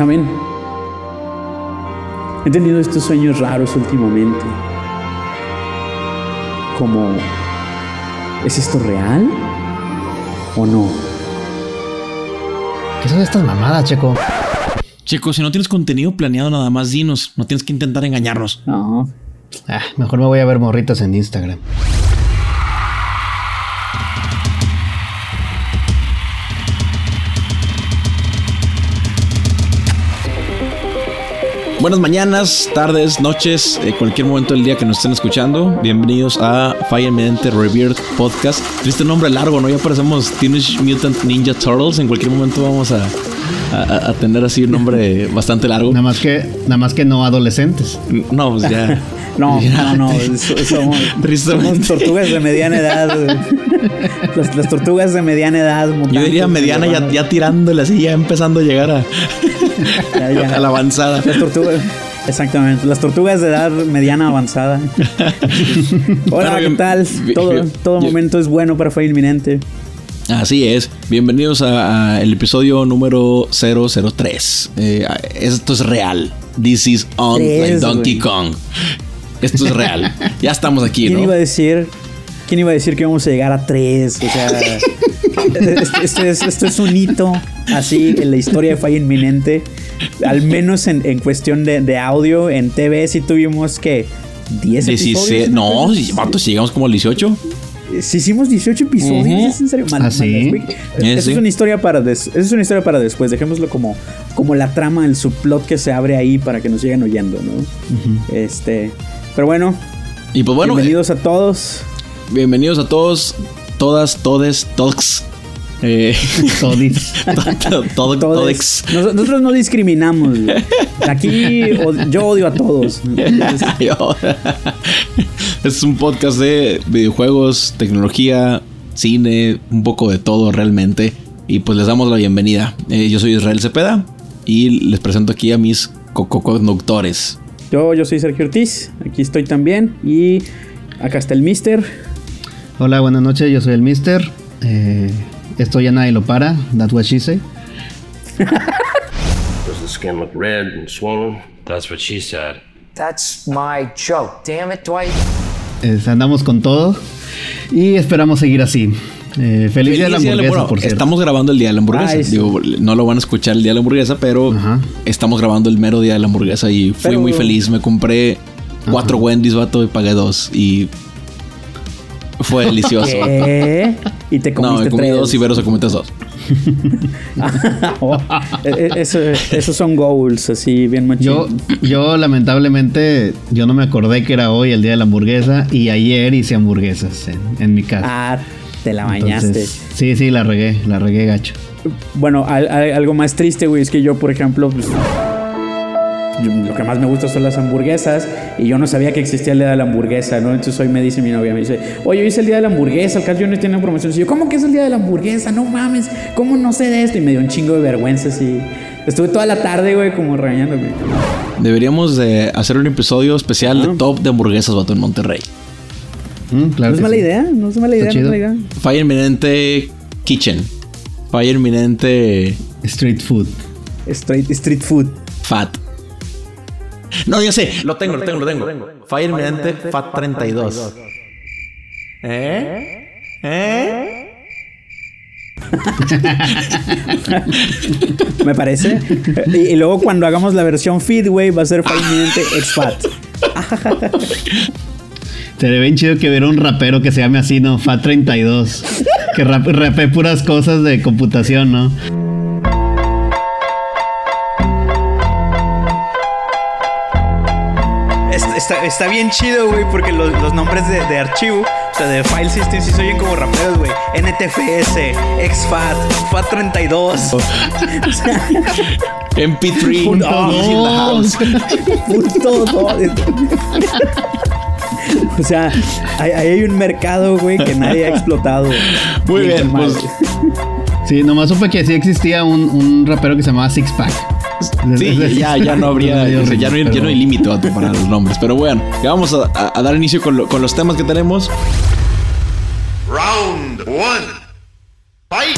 ¿Saben? He tenido estos sueños raros últimamente. Como, ¿es esto real o no? ¿Qué son estas mamadas, Checo? Checo, si no tienes contenido planeado, nada más dinos. No tienes que intentar engañarnos. No. Ah, mejor me voy a ver morritas en Instagram. Buenas mañanas, tardes, noches, eh, cualquier momento del día que nos estén escuchando. Bienvenidos a Fire Eminente Revered Podcast. Triste nombre largo, ¿no? Ya parecemos Teenage Mutant Ninja Turtles. En cualquier momento vamos a, a- a tener así un nombre bastante largo. Nada más que, nada más que no adolescentes. No, pues ya. No, Ya. no, no. so- Somos, somos tortugas de mediana edad. Las, las tortugas de mediana edad. Yo mutantes, diría mediana ya, ya tirándole así, ya empezando a llegar a, Ya, ya. a la avanzada. Las tortugas. Exactamente. Las tortugas de edad mediana avanzada. Hola, ¿qué tal? Todo, todo momento es bueno para Fue Inminente. Así es. Bienvenidos a, a el episodio número 003. Eh, esto es real. This is on like Donkey. Kong. Esto es real. ya estamos aquí, ¿Quién ¿no? iba a decir? ¿Quién iba a decir que íbamos a llegar a tres? O sea, este, este es, esto es un hito así en la historia de Falla Inminente. Al menos en, en cuestión de, de audio, en TV sí tuvimos que 10 episodios. 16. No, ¿no? si- vato, si llegamos como al 18. Si hicimos 18 episodios. ¿es en serio? Mal- ¿Ah, sí? mal- güey. Eh, Esa sí. es una historia para des- esa es una historia para después. Dejémoslo como, como la trama, el subplot que se abre ahí para que nos sigan oyendo, ¿no? Este. Pero bueno, Y pues bueno, bienvenidos a todos. Bienvenidos a todos, todas, todes, todos. Eh, Todis. todo, todo, Todos. todex. Nos- Nosotros no discriminamos. güey. Aquí yo odio a todos. es un podcast de videojuegos, tecnología, cine, un poco de todo realmente. Y pues les damos la bienvenida. Eh, yo soy Israel Cepeda y les presento aquí a mis co-conductores. Yo, yo soy Sergio Ortiz. Aquí estoy también. Y acá está el Mister. Hola, buenas noches, yo soy el Mister. Eh, esto ya nadie lo para. That's what she say. Does the skin look red and swollen? That's what she said. That's my joke. Damn it, Dwight. Es- andamos con todo. Y esperamos seguir así. Eh, feliz, día de la Feliz día de la- hamburguesa, bueno, por cierto. Estamos grabando el día de la hamburguesa. Ay, sí. Digo, no lo van a escuchar el día de la hamburguesa, pero Ajá. estamos grabando el mero día de la hamburguesa y fui Pero- muy feliz. Me compré cuatro Wendy's, vato, y pagué dos. Y fue delicioso. ¿Qué? Y te No, comiste me comí tres. dos y Vero se comió dos. Oh, e- e- eso- esos son goals, así bien machín. Yo, yo lamentablemente, yo no me acordé que era hoy el día de la hamburguesa y ayer hice hamburguesas en, en mi casa. Ah, te la bañaste. Entonces, sí, sí, la regué, la regué gacho. Bueno, al- al- algo más triste, güey, es que yo, por ejemplo, pues, lo que más me gusta son las hamburguesas y yo no sabía que existía el día de la hamburguesa, ¿no? Entonces hoy me dice mi novia, me dice, oye, hoy es el día de la hamburguesa, el Carl Jr. tiene una promoción. Y yo, ¿cómo que es el día de la hamburguesa? No mames, ¿cómo no sé de esto? Y me dio un chingo de vergüenza, así. Estuve toda la tarde, güey, como regañándome. Deberíamos de hacer un episodio especial Ah. de top de hamburguesas, vato, en Monterrey. Mm, claro No es mala sí. idea, no es mala idea, no es mala idea. Fire Eminente Kitchen. Fire Eminente Street food. Street, street food. Fat. No, ya sé, lo tengo, lo tengo, lo tengo. Fire Eminente Fat 32. ¿Eh? ¿Eh? Me parece. y, y luego cuando hagamos la versión feed, güey, va a ser finalmente X-Fat. Sería bien chido que hubiera un rapero que se llame así, ¿no? Fat32. que rap, rapee puras cosas de computación, ¿no? Está, bien chido, güey, porque los, los nombres de, de archivo, o sea, de file system, sí se oyen como raperos, güey. NTFS, XFAT, FAT32. O sea, MP3. Punto Oh, dos. in the house. punto dos. O sea, ahí hay un mercado, güey, que nadie ha explotado. Muy bien, pues Sí, nomás supe que sí existía un, un rapero que se llamaba Six Pack. Sí, ya, ya no habría, Medio o sea, ya, no hay, ya no hay límite para los nombres. Pero bueno, ya vamos a, dar inicio con, lo- con los temas que tenemos. Round one. Fight!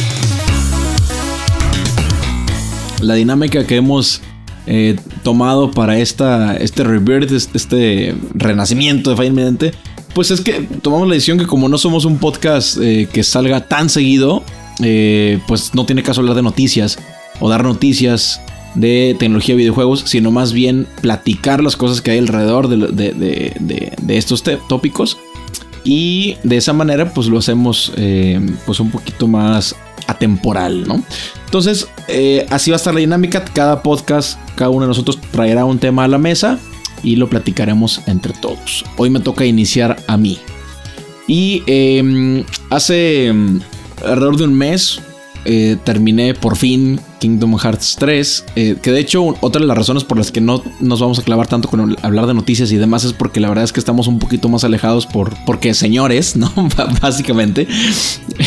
La dinámica que hemos eh, tomado para esta, este rebirth, este, este renacimiento de Fire Emblem, pues es que tomamos la decisión que como no somos un podcast eh, que salga tan seguido, eh, pues no tiene caso hablar de noticias o dar noticias de tecnología de videojuegos, sino más bien platicar las cosas que hay alrededor de, de- de- de estos tópicos. Y de esa manera, pues lo hacemos eh, pues un poquito más atemporal, ¿no? Entonces, eh, así va a estar la dinámica. Cada podcast, cada uno de nosotros traerá un tema a la mesa y lo platicaremos entre todos. Hoy me toca iniciar a mí. Y eh, hace mm, alrededor de un mes eh, terminé por fin Kingdom Hearts 3. eh, que de hecho, otra de las razones por las que no nos vamos a clavar tanto con hablar de noticias y demás es porque la verdad es que estamos un poquito más alejados por porque señores, ¿no? Básicamente.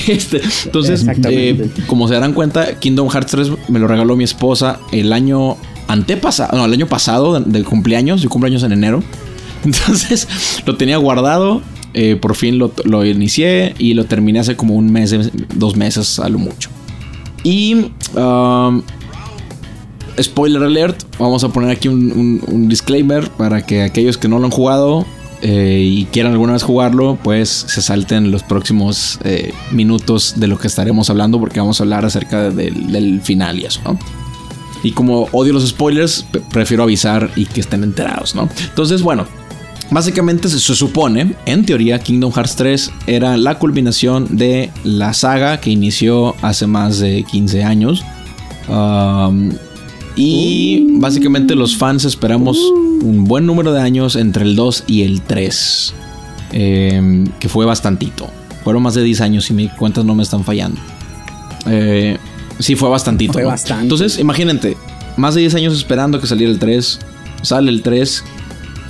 Este, entonces, eh, como se darán cuenta, Kingdom Hearts 3 me lo regaló mi esposa el año antepasado, no, el año pasado de, de cumpleaños. Yo cumpleaños en enero. Entonces lo tenía guardado. eh, por fin lo, lo inicié y lo terminé hace como un mes, dos meses a lo mucho. Y um, spoiler alert, vamos a poner aquí un, disclaimer para que aquellos que no lo han jugado eh, y quieran alguna vez jugarlo, pues se salten los próximos eh, minutos de lo que estaremos hablando porque vamos a hablar acerca del, del final y eso, ¿no? Y como odio los spoilers, prefiero avisar y que estén enterados, ¿no? Entonces, bueno, básicamente se, supone, en teoría, Kingdom Hearts 3 era la culminación de la saga que inició hace más de 15 años. Um, y básicamente los fans esperamos un buen número de años entre el 2 y el 3. eh, que fue bastantito. Fueron más de 10 años si mis cuentas no me están fallando. Eh, sí, fue bastantito. Fue ¿no? bastante. Entonces, imagínate, más de 10 años esperando que saliera el 3. Sale el 3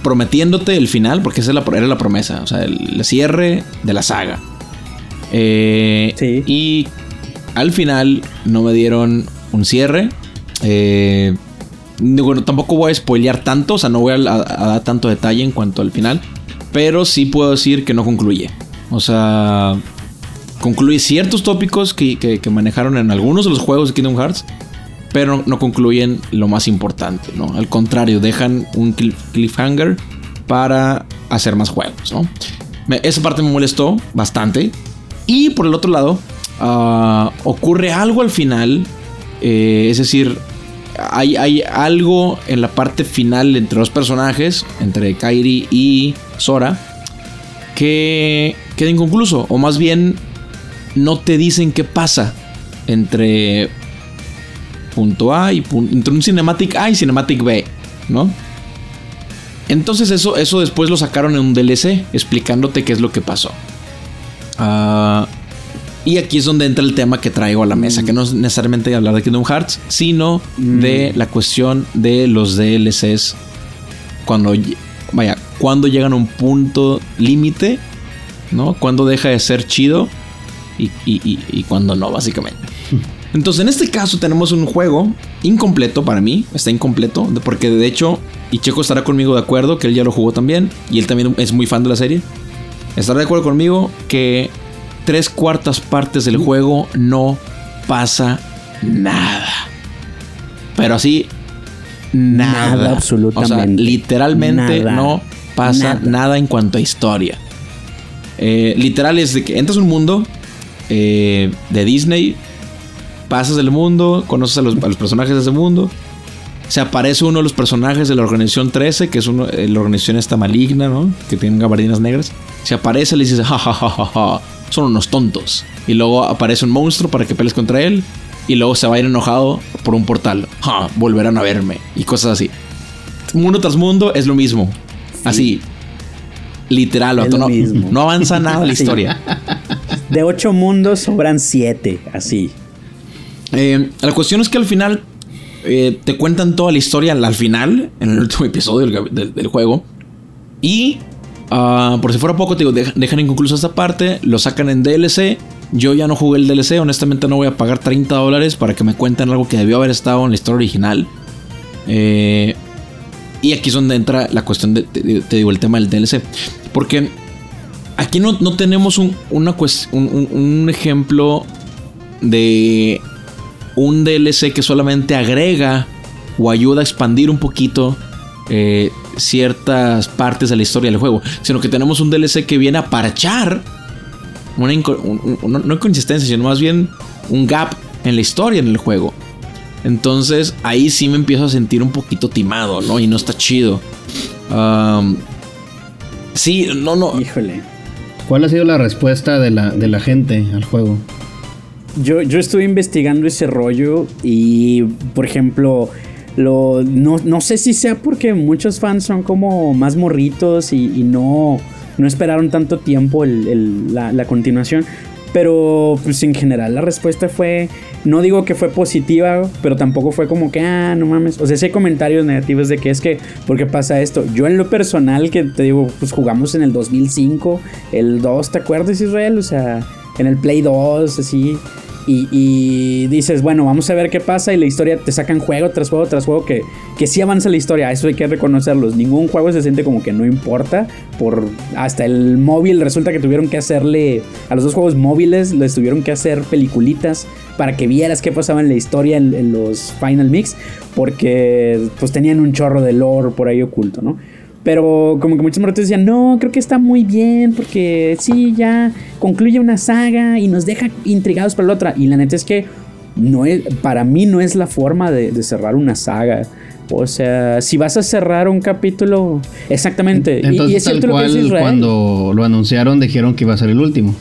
prometiéndote el final, porque esa era la promesa, o sea, el, el cierre de la saga. Eh, Sí. Y al final no me dieron un cierre. Eh, bueno, tampoco voy a spoilear tanto, o sea, no voy a, a- a dar tanto detalle en cuanto al final, pero sí puedo decir que no concluye. O sea, concluye ciertos tópicos que, que- que manejaron en algunos de los juegos de Kingdom Hearts, pero no concluyen lo más importante, ¿no? Al contrario, dejan un cliff- cliffhanger para hacer más juegos, ¿no? Esa parte me molestó bastante. Y por el otro lado, ah, ocurre algo al final, eh, es decir, hay, hay algo en la parte final entre los personajes, entre Kairi y Sora, que queda inconcluso, o más bien no te dicen qué pasa entre punto A y punto, entre un cinematic A y cinematic B, ¿no? Entonces eso, eso después lo sacaron en un DLC explicándote qué es lo que pasó. Ah, y aquí es donde entra el tema que traigo a la mesa, que no es necesariamente hablar de Kingdom Hearts, sino de la cuestión de los DLCs cuando vaya, cuando llegan a un punto límite, ¿no? Cuando deja de ser chido y, y, y, y cuando no, básicamente. Entonces, en este caso tenemos un juego incompleto para mí, está incompleto, porque de hecho, y Checo estará conmigo de acuerdo, que él ya lo jugó también, y él también es muy fan de la serie. Estará de acuerdo conmigo que tres cuartas partes del juego no pasa nada. Pero así, nada. Nada, absolutamente. O sea, literalmente Nada. no pasa Nada. nada. en cuanto a historia. Eh, literal es de que entras a un mundo eh, de Disney, pasas el mundo, conoces a los, a los personajes de ese mundo. Se aparece uno de los personajes de la organización 13, que es uno, eh, la organización esta maligna, ¿no? Que tienen gabardinas negras. Se aparece, le dices, ja, ja, ja, ja, ja, son unos tontos. Y luego aparece un monstruo para que pelees contra él. Y luego se va a ir enojado por un portal. Ja, volverán a verme. Y cosas así. Mundo tras mundo es lo mismo. Así. Literal, no, avanza nada la historia. De ocho mundos sobran siete, así. Eh, la cuestión es que al final eh, te cuentan toda la historia al al final, en el último episodio del, juego. Y ah, por si fuera poco, te digo, dejan, inconclusa esta parte, lo sacan en DLC. Yo ya no jugué el DLC, honestamente no voy a pagar 30 dólares para que me cuenten algo que debió haber estado en la historia original. Eh, y aquí es donde entra la cuestión de, te, digo, el tema del DLC. Porque aquí no, no tenemos un- un ejemplo de un DLC que solamente agrega o ayuda a expandir un poquito eh, ciertas partes de la historia del juego, sino que tenemos un DLC que viene a parchar una un- un- inconsistencia, sino más bien un gap en la historia en el juego. Entonces ahí sí me empiezo a sentir un poquito timado, ¿no? Y no está chido. Sí, no, no. Híjole. ¿Cuál ha sido la respuesta de la, de la gente al juego? Yo, yo estuve investigando ese rollo y, por ejemplo, lo, no, no sé si sea porque muchos fans son como más morritos y, y no, no esperaron tanto tiempo el- el- la, la continuación. Pero pues en general la respuesta fue, no digo que fue positiva, pero tampoco fue como que, ah, no mames. O sea, sí hay comentarios negativos de que es que, ¿por qué pasa esto? Yo en lo personal, que te digo, pues jugamos en el 2005, el 2, ¿te acuerdas Israel? O sea, en el Play 2, así. Y, dices, bueno, vamos a ver qué pasa. Y la historia te sacan juego tras juego tras juego que, que sí avanza la historia. Eso hay que reconocerlos. Ningún juego se siente como que no importa. Por hasta el móvil resulta que tuvieron que hacerle a los dos juegos móviles les tuvieron que hacer peliculitas para que vieras qué pasaba en la historia en, en los Final Mix. Porque pues tenían un chorro de lore por ahí oculto, ¿no? Pero como que muchos morritos decían, no, creo que está muy bien porque sí, ya concluye una saga y nos deja intrigados para la otra. Y la neta es que no es, para mí no es la forma de, de cerrar una saga. O sea, si vas a cerrar un capítulo, exactamente. Y- Entonces, y, es tal cierto lo que cual, dice Israel. cuando lo anunciaron, dijeron que iba a ser el último.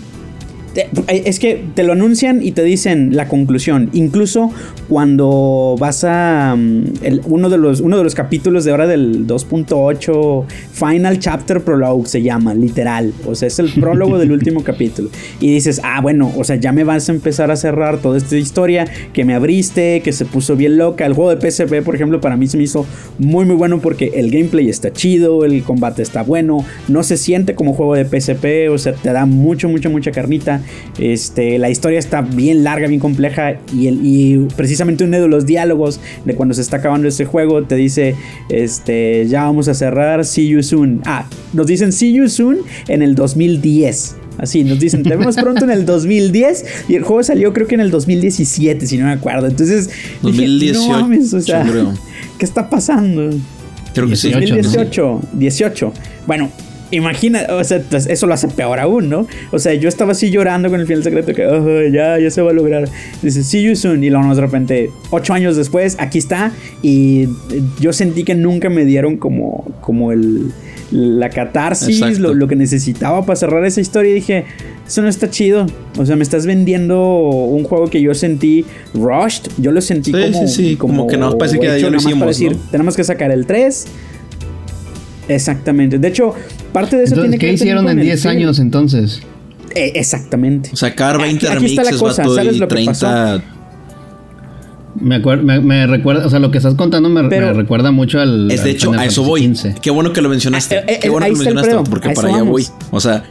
Eh, es que te lo anuncian y te dicen la conclusión. Incluso cuando vas a mm, el- uno, de los, uno de los capítulos de ahora del 2.8 Final Chapter Prologue se llama, literal. O sea, es el prólogo del último capítulo. Y dices, ah, bueno, o sea, ya me vas a empezar a cerrar toda esta historia que me abriste, que se puso bien loca. El juego de PSP, por ejemplo, para mí se me hizo muy, muy bueno porque el gameplay está chido, el combate está bueno, no se siente como juego de PSP, o sea, te da mucho, mucho, mucha carnita. Este, la historia está bien larga, bien compleja y, el, y precisamente uno de los diálogos de cuando se está acabando este juego te dice, este, ya vamos a cerrar, see you soon. Ah, nos dicen see you soon en el 2010. Así, nos dicen, te vemos pronto en el 2010 y el juego salió creo que en el 2017, si no me acuerdo. Entonces, dije, 2018, no mames, o sea, yo creo. ¿qué está pasando? Creo que sí. 18, ¿no? 2018, 18. Bueno, imagina, o sea, pues, eso lo hace peor aún, ¿no? O sea, yo estaba así llorando con el final secreto que "Ay, ya, ya se va a lograr. Dice, see you soon. Y luego de repente, ocho años después, aquí está. Y yo sentí que nunca me dieron como, como el, la catarsis, lo, lo que necesitaba para cerrar esa historia. Y dije, eso no está chido. O sea, me estás vendiendo un juego que yo sentí rushed. Yo lo sentí Sí, como, sí, sí, como que no, parece que ya lo más para hicimos, decir, ¿no? tenemos que sacar el 3. Exactamente. De hecho, parte de eso Entonces, tiene que ¿qué también hicieron en el 10 feeling. años entonces? Eh, exactamente. Sacar 20 Aquí- aquí está la remixes, cosa, vato, ¿sabes y lo que 30. Me, acuer- me, me recuerda, o sea, lo que estás contando me, Pero- me recuerda mucho al. Es de al hecho, Final a eso voy. XV. Qué bueno que lo mencionaste. Ah, eh, Qué eh, bueno que lo mencionaste porque para allá voy. O sea,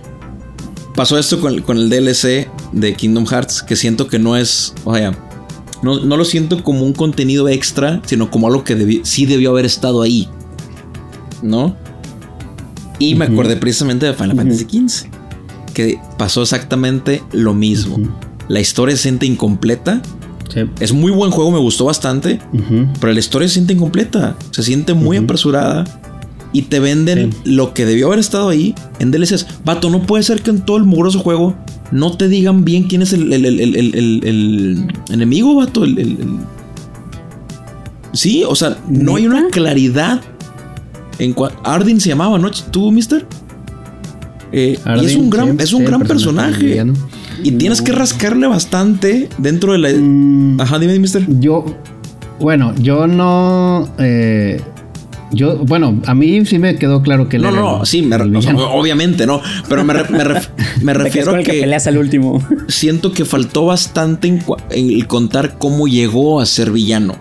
pasó esto con, con el DLC de Kingdom Hearts que siento que no es. O sea, no, no lo siento como un contenido extra, sino como algo que debi- sí debió haber estado ahí. ¿No? Y me acordé precisamente de Final Fantasy XV. Que pasó exactamente lo mismo. La historia se siente incompleta. Sí. Es muy buen juego, me gustó bastante. Pero la historia se siente incompleta. Se siente muy apresurada. Y te venden lo que debió haber estado ahí en DLCs. Vato, no puede ser que en todo el mugroso juego no te digan bien quién es el, el- el- el- el- el- el enemigo, vato. El, el- el- Sí, o sea, no hay una claridad. En Ardyn se llamaba, ¿no? ¿Tú, mister? Eh, y es un gran, sí, es un sí, gran personaje. Y tienes que rascarle bastante dentro de la. Mm, Ajá, dime, mister. Yo, bueno, yo no. eh, yo, bueno, a mí sí me quedó claro que él No, no, el- sí, me, el o sea, villano. obviamente, ¿no? Pero me, me ref- refiero a que que peleas al último. siento que faltó bastante en, en el contar cómo llegó a ser villano.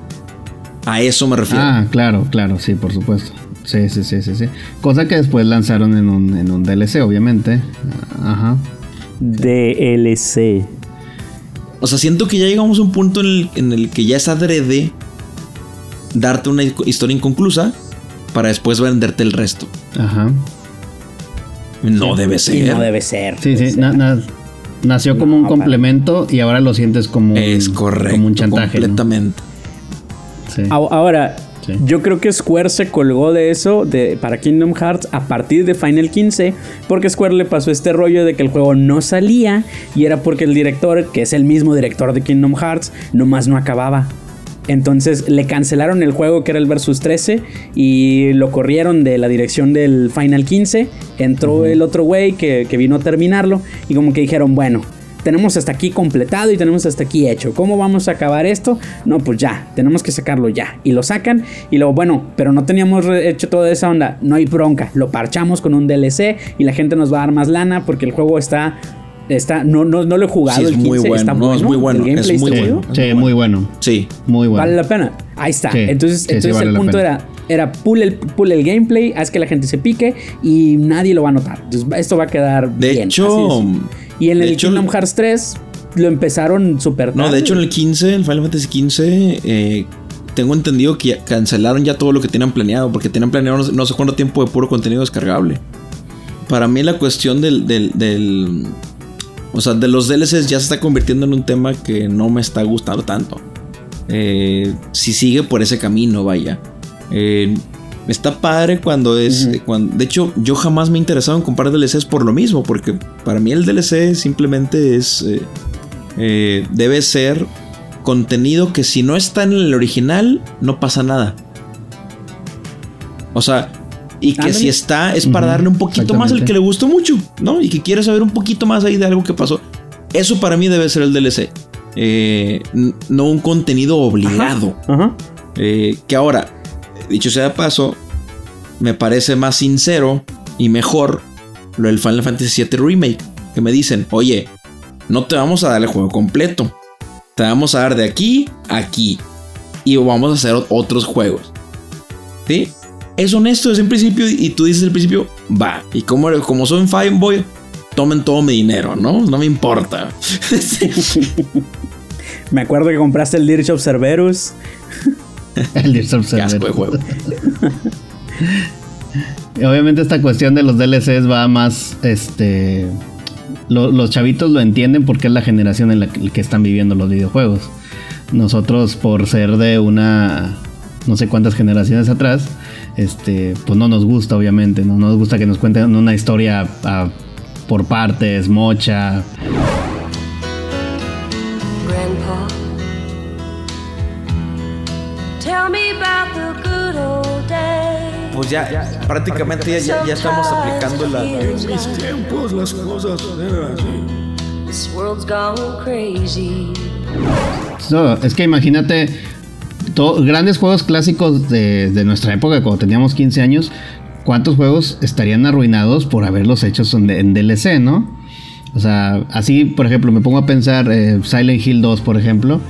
A eso me refiero. Ah, claro, claro, sí, por supuesto. Sí, sí, sí, sí, sí. Cosa que después lanzaron en un, en un DLC, obviamente. Ajá. DLC. O sea, siento que ya llegamos a un punto en el, en el que ya es adrede darte una historia inconclusa para después venderte el resto. Ajá. No debe ser. No debe ser. Sí, sí. na- na- nació como un No, complemento y ahora lo sientes como un, Es correcto. como un chantaje. ¿no? Completamente. Sí. Ahora, Sí. Yo creo que Square se colgó de eso de, para Kingdom Hearts a partir de Final 15, porque Square le pasó este rollo de que el juego no salía y era porque el director, que es el mismo director de Kingdom Hearts, nomás no acababa. Entonces le cancelaron el juego que era el Versus 13 y lo corrieron de la dirección del Final 15. Entró el otro güey que, que vino a terminarlo y como que dijeron, bueno, tenemos hasta aquí completado y tenemos hasta aquí hecho. ¿Cómo vamos a acabar esto? No, pues ya, tenemos que sacarlo ya. Y lo sacan y luego, bueno, pero no teníamos hecho toda esa onda. No hay bronca. Lo parchamos con un DLC y la gente nos va a dar más lana porque el juego está... Está, no, no, no lo he jugado. Sí, es el muy 15, bueno, está no, es muy bueno, El es muy bueno. Sí, muy bueno. Sí. Muy bueno. Vale la pena. Ahí está. Sí, entonces sí, sí, entonces vale el punto pena. era, era pull el, pull el gameplay, haz que la gente se pique y nadie lo va a notar. Entonces esto va a quedar De bien. hecho, así es. Y en de el hecho, Kingdom Hearts 3 lo empezaron súper No, tarde. de hecho en el 15, el Final Fantasy 15, eh, tengo entendido que ya cancelaron ya todo lo que tenían planeado, porque tenían planeado no sé, no sé cuánto tiempo de puro contenido descargable. Para mí la cuestión del, del, del- O sea, de los DLCs ya se está convirtiendo en un tema que no me está gustando tanto. Eh, si sigue por ese camino, vaya. Eh, está padre cuando es... cuando, de hecho, yo jamás me he interesado en comprar DLCs por lo mismo, porque para mí el DLC simplemente es... eh, eh, debe ser contenido que si no está en el original, no pasa nada. O sea, y que Ándale. si está es para darle un poquito más al que le gustó mucho, ¿no? Y que quiere saber un poquito más ahí de algo que pasó. Eso para mí debe ser el DLC. Eh, no un contenido obligado. Ajá. Eh, que ahora, dicho sea de paso, me parece más sincero y mejor lo del Final Fantasy VII Remake. Que me dicen, oye, no te vamos a dar el juego completo. Te vamos a dar de aquí a aquí. Y vamos a hacer otros juegos. ¿Sí? Es honesto desde el principio y tú dices al principio, va. Y como, como soy un fanboy, tomen todo mi dinero, ¿no? No me importa. Me acuerdo que compraste el Dirge of Cerberus. El Gears of Qué asco de juego. Obviamente esta cuestión de los DLCs va más, este, lo- los chavitos lo entienden porque es la generación en la que, están viviendo los videojuegos. Nosotros por ser de una, no sé cuántas generaciones atrás, este, pues no nos gusta obviamente, no nos gusta que nos cuenten una historia por partes, mocha. Pues ya, prácticamente ya, ya- ya estamos aplicando la... Mis tiempos las cosas eran así. This world's gone crazy. No, es que imagínate grandes juegos clásicos de, de nuestra época, cuando teníamos 15 años, ¿cuántos juegos estarían arruinados por haberlos hechos en, en DLC, no? O sea, así, por ejemplo, me pongo a pensar eh, Silent Hill 2, por ejemplo,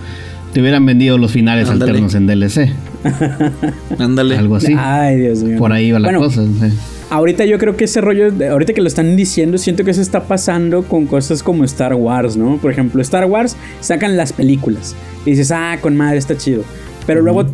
te hubieran vendido los finales alternos en DLC, Ándale. algo así. Ay, Dios mío. Por ahí va la Bueno, cosa. sí. Ahorita yo creo que ese rollo, de- ahorita que lo están diciendo, siento que se está pasando con cosas como Star Wars, ¿no? Por ejemplo, Star Wars sacan las películas y dices, ah, con madre, está chido. Pero luego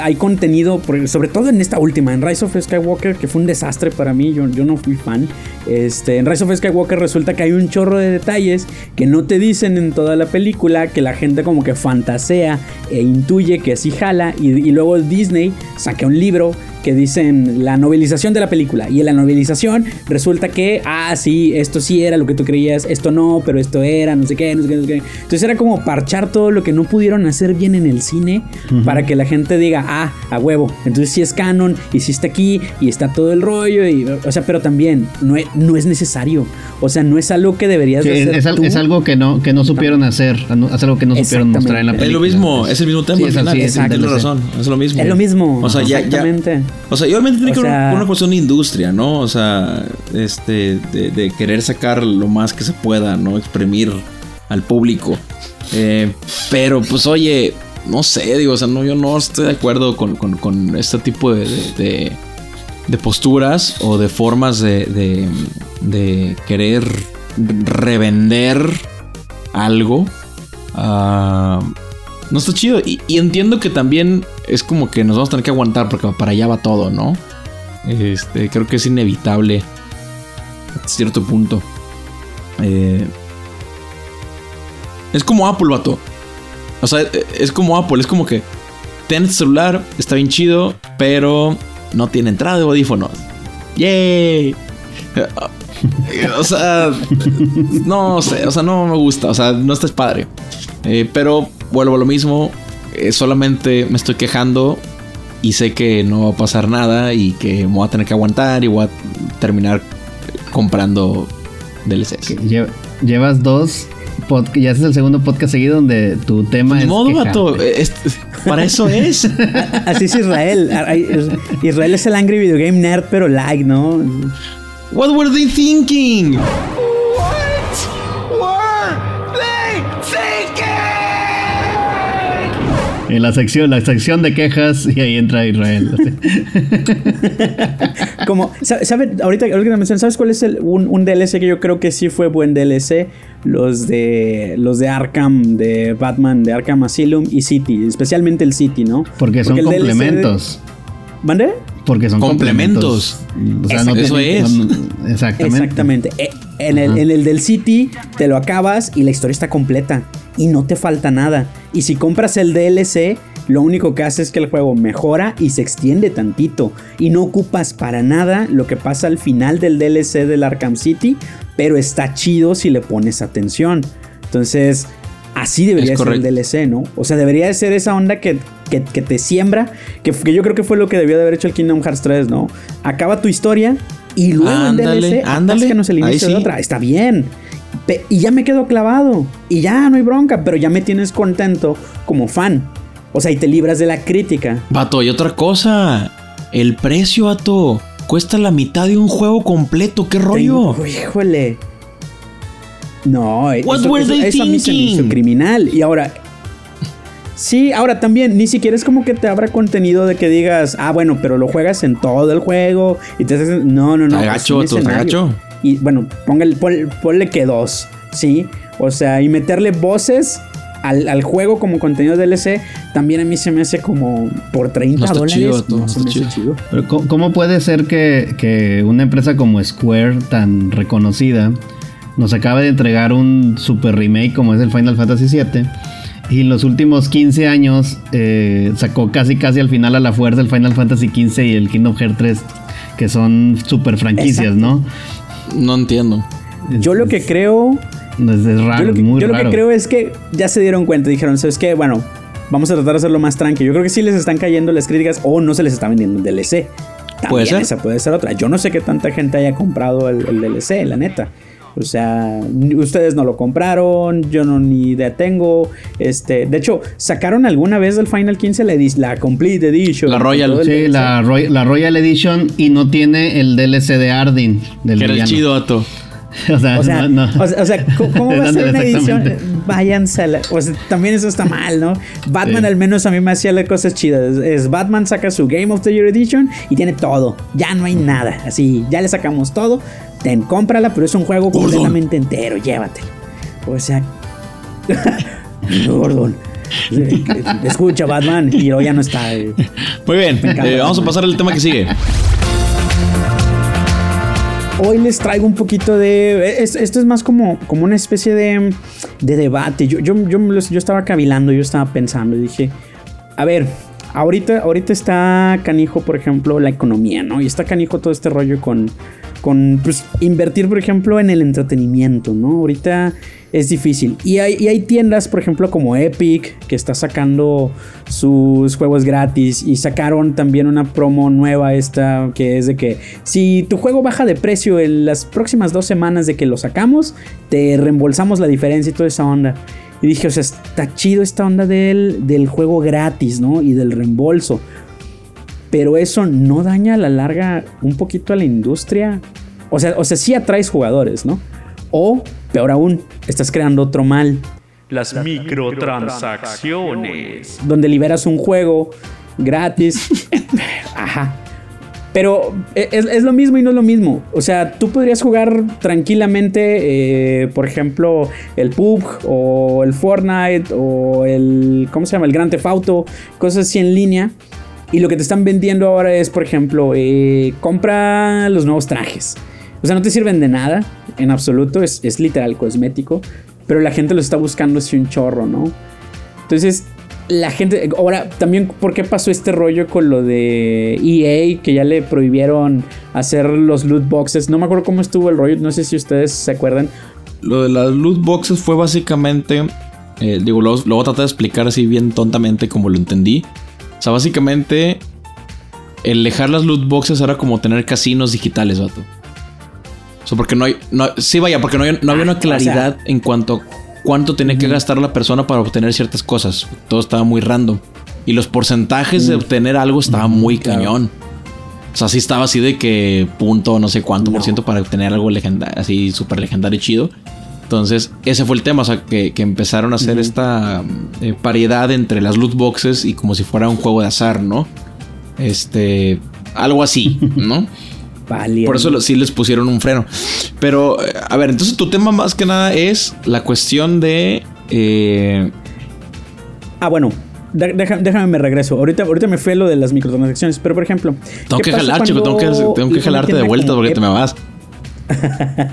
hay contenido, sobre todo en esta última, en Rise of Skywalker, que fue un desastre para mí, yo, yo no fui fan. Este, en Rise of Skywalker resulta que hay un chorro de detalles que no te dicen en toda la película, que la gente como que fantasea e intuye que sí jala. Y, y luego Disney saca un libro que dicen la novelización de la película. Y en la novelización resulta que, ah, sí, esto sí era lo que tú creías, esto no, pero esto era, no sé qué, no sé qué, no sé qué. Entonces era como parchar todo lo que no pudieron hacer bien en el cine para que la gente diga, ah, a huevo. Entonces sí es canon y sí está aquí y está todo el rollo. Y, o sea, pero también no es, no es necesario. O sea, no es algo que deberías Sí, de es, hacer. es al- tú. es algo que no, que no supieron hacer, es algo que no supieron mostrar en la película. Es lo mismo, es el mismo tema Sí, al es final. es Tienes razón, es lo mismo. Es lo mismo. O sea, ya, ya. Exactamente. O sea, y obviamente tiene O que ver sea- una cuestión de industria, ¿no? O sea, este, de, de querer sacar lo más que se pueda, ¿no? Exprimir al público. Eh, pero, pues, oye, no sé, digo, o sea, no, yo no estoy de acuerdo con, con- con este tipo de, de- de- posturas o de formas de, de, querer revender algo. Ah, no está chido. Y, y entiendo que también es como que nos vamos a tener que aguantar porque para allá va todo, ¿no? Este, creo que es inevitable a cierto punto. Eh, es como Apple, vato. O sea, es como Apple, es como que ten celular, está bien chido, pero no tiene entrada de audífonos. ¡Yay! o sea, no sé, o sea, no me gusta, o sea, no estás padre. Eh, pero vuelvo a lo mismo, eh, solamente me estoy quejando y sé que no va a pasar nada y que me voy a tener que aguantar y voy a terminar comprando DLCs. Lle- Llevas dos podcasts, ya es el segundo podcast seguido donde tu tema es. modo, vato, eh, es- para eso es. Así es Israel. Israel es el Angry Video Game Nerd, pero like, ¿no? What were they thinking? En la sección, la sección de quejas y ahí entra Israel. Como, sa- ¿sabe? Ahorita, ahorita que me mencionas, ¿sabes cuál es el, un, un DLC que yo creo que sí fue buen DLC? Los de los de Arkham, de Batman, de Arkham Asylum y City, especialmente el City, ¿no? Porque son el DLC de- complementos. ¿Mande? Porque son Complementos. complementos. O sea, no Eso es. exactamente. Exactamente. Eh, En el, en el del City te lo acabas y la historia está completa y no te falta nada. Y si compras el DLC, lo único que hace es que el juego mejora y se extiende tantito. Y no ocupas para nada lo que pasa al final del DLC del Arkham City, pero está chido si le pones atención. Entonces, así debería ser el. DLC, ¿no? O sea, debería de ser esa onda que, que- que te siembra, que, que yo creo que fue lo que debió de haber hecho el Kingdom Hearts 3, ¿no? Acaba tu historia y luego Ándale, en DLC ándale. que no es el Ahí inicio de sí. otra, está bien. Pe- y ya me quedo clavado. Y ya no hay bronca, pero ya me tienes contento como fan. O sea, y te libras de la crítica. Vato, y otra cosa. El precio, vato. Cuesta la mitad de un juego completo. ¿Qué rollo? Tengo- híjole. No, What eso, were eso- they eso a mí se me hizo criminal. Y ahora. Sí, ahora también, ni siquiera es como que te abra contenido de que digas, ah, bueno, pero lo juegas en todo el juego y te haces. No, no, no. Está es gacho, un vato, está escenario. gacho. Y bueno, póngale, pon- ponle que dos, ¿sí? O sea, y meterle voces al, al juego como contenido DLC, también a mí se me hace como por 30 No está dólares. chido, vato, no no se está me hace chido. chido. Pero ¿cómo, cómo puede ser que, que una empresa como Square, tan reconocida, nos acaba de entregar un super remake como es el Final Fantasy VII? Y en los últimos 15 años eh, sacó casi casi al final a la fuerza el Final Fantasy XV y el Kingdom Hearts 3, que son super franquicias, Exacto. ¿no? No entiendo. Yo lo que creo Es, es raro, Yo lo que, muy yo lo que creo es que ya se dieron cuenta, dijeron, ¿sabes qué? Bueno, vamos a tratar de hacerlo más tranquilo. Yo creo que sí les están cayendo las críticas o no se les está vendiendo el DLC. También Puede ser. esa puede ser otra. Yo no sé qué tanta gente haya comprado el, el DLC, la neta. O sea, ustedes no lo compraron, yo no ni idea tengo. Este, de hecho, sacaron alguna vez del Final 15 la, Complete Edition. La Royal. El Sí, la, Roy- la Royal Edition y no tiene el DLC de Ardyn. Del Que era el chido, vato. O sea, O sea, no, no. o sea, o sea, ¿cómo cómo va a ser una edición? Váyanse a la- O sea, también eso está mal, ¿no? Batman Sí. al menos a mí me hacía las cosas chidas. Es Batman saca su Game of the Year Edition y tiene todo. Ya no hay nada. Así, ya le sacamos todo. Ten, cómprala, pero es un juego Gordon. completamente entero. Llévatelo. O sea... Gordon. Escucha, Batman. Y luego ya no está. eh. Muy bien. encanta, eh, vamos a pasar al tema que sigue. Hoy les traigo un poquito de. es- Esto es más como, como una especie de, de debate. Yo, yo, yo, yo estaba cavilando, yo estaba pensando y dije: A ver, ahorita, ahorita está canijo, por ejemplo, la economía, ¿no? Y está canijo todo este rollo con, con pues, invertir, por ejemplo, en el entretenimiento, ¿no? Ahorita es difícil. Y hay, y hay tiendas, por ejemplo, como Epic, que está sacando sus juegos gratis. Y sacaron también una promo nueva esta, que es de que si tu juego baja de precio en las próximas dos semanas de que lo sacamos, te reembolsamos la diferencia y toda esa onda. Y dije, o sea, está chido esta onda del, del juego gratis, ¿no? Y del reembolso. Pero eso no daña a la larga un poquito a la industria. O sea, o sea, sí atraes jugadores, ¿no? O, peor aún, estás creando otro mal. Las microtransacciones. Donde liberas un juego gratis. Ajá. Pero e, es, es lo mismo y no es lo mismo. O sea, tú podrías jugar tranquilamente, eh, por ejemplo, el PUBG o el Fortnite o el, ¿cómo se llama? El Grand Theft Auto, cosas así en línea. Y lo que te están vendiendo ahora es, por ejemplo, eh, compra los nuevos trajes. O sea, no te sirven de nada, en absoluto, es, es literal cosmético. Pero la gente lo está buscando así un chorro, ¿no? Entonces, la gente. Ahora, también, ¿por qué pasó este rollo con lo de EA? Que ya le prohibieron hacer los loot boxes. No me acuerdo cómo estuvo el rollo. No sé si ustedes se acuerdan. Lo de las loot boxes fue básicamente. eh, digo, luego, luego traté de explicar así bien tontamente como lo entendí. O sea, básicamente. El dejar las loot boxes era como tener casinos digitales, vato. O sea, porque no hay. No, sí, vaya, porque no, hay- no había una Ah, o claridad en cuanto a cuánto tenía que gastar la persona para obtener ciertas cosas. Todo estaba muy random. Y los porcentajes de obtener algo estaban muy cañón. O sea, sí estaba así de que punto no sé cuánto por ciento para obtener algo legendario, así súper legendario y chido. Entonces, ese fue el tema, o sea, que, que empezaron a hacer esta eh, paridad entre las loot boxes y como si fuera un juego de azar, ¿no? Este, algo así, ¿no? Valiente. Por eso lo- sí les pusieron un freno. Pero, eh, a ver, entonces tu tema más que nada es la cuestión de... eh, Ah, bueno. deja- déjame me regreso. Ahorita, ahorita me fui a lo de las microtransacciones. Pero, por ejemplo. tengo ¿qué que jalar, chico, tengo que, tengo jalarte de vuelta porque te me vas.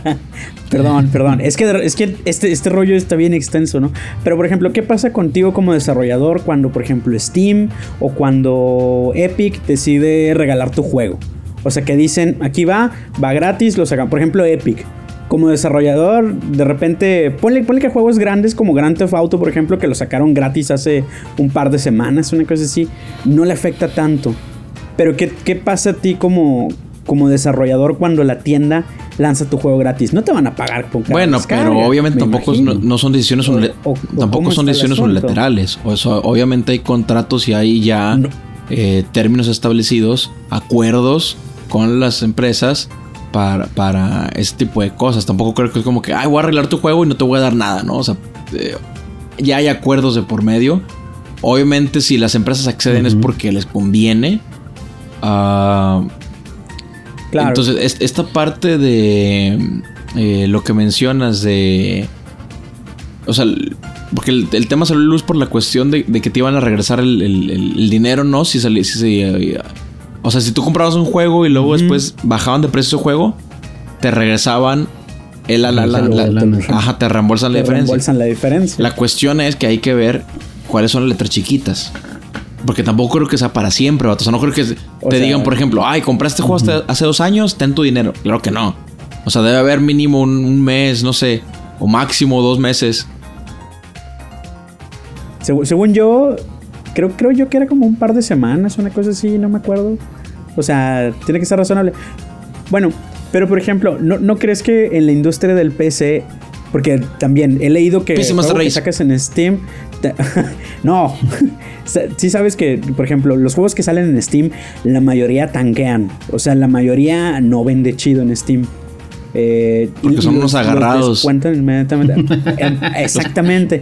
Perdón, perdón. Es que, es que este, este rollo está bien extenso, ¿no? Pero, por ejemplo, ¿qué pasa contigo como desarrollador cuando, por ejemplo, Steam o cuando Epic decide regalar tu juego? O sea, que dicen, aquí va, va gratis, lo sacan. Por ejemplo, Epic. Como desarrollador, de repente, ponle, ponle que juegos grandes como Grand Theft Auto, por ejemplo, que lo sacaron gratis hace un par de semanas, una cosa así, no le afecta tanto. Pero ¿qué, qué pasa a ti como, como desarrollador cuando la tienda lanza tu juego gratis? No te van a pagar por cada Bueno, descarga, pero obviamente me tampoco no, son decisiones O- tampoco son decisiones unilaterales. O sea, obviamente hay contratos y hay ya No. eh, términos establecidos, acuerdos con las empresas para, para ese tipo de cosas. Tampoco creo que es como que, ay, voy a arreglar tu juego y no te voy a dar nada, ¿no? O sea, eh, ya hay acuerdos de por medio. Obviamente, si las empresas acceden es porque les conviene. Ah, Claro. entonces, es- esta parte de eh, lo que mencionas de. O sea, porque el, el tema salió a luz por la cuestión de, de que te iban a regresar el, el- el- el dinero, ¿no? Si salía. Si, se- eh, o sea, si tú comprabas un juego y luego después bajaban de precio ese juego, te regresaban. El, la, la- la- la- ajá, te reembolsan la te diferencia. reembolsan la diferencia. La cuestión es que hay que ver cuáles son las letras chiquitas. Porque tampoco creo que sea para siempre, vato. O sea, no creo que te O sea- digan, por ejemplo, ay, compraste juego hasta- hace dos años, ten tu dinero. Claro que no. O sea, debe haber mínimo un, un mes, no sé, o máximo dos meses. Según yo, creo, creo yo que era como un par de semanas, una cosa así, no me acuerdo. O sea, tiene que ser razonable. Bueno, pero por ejemplo, ¿no, no crees que en la industria del PC, porque también he leído que, que sacas en Steam, te- no, sí sabes que, por ejemplo, los juegos que salen en Steam, la mayoría tanquean, o sea, la mayoría no vende chido en Steam. Eh, Porque y son unos agarrados. descuentan inmediatamente. Exactamente.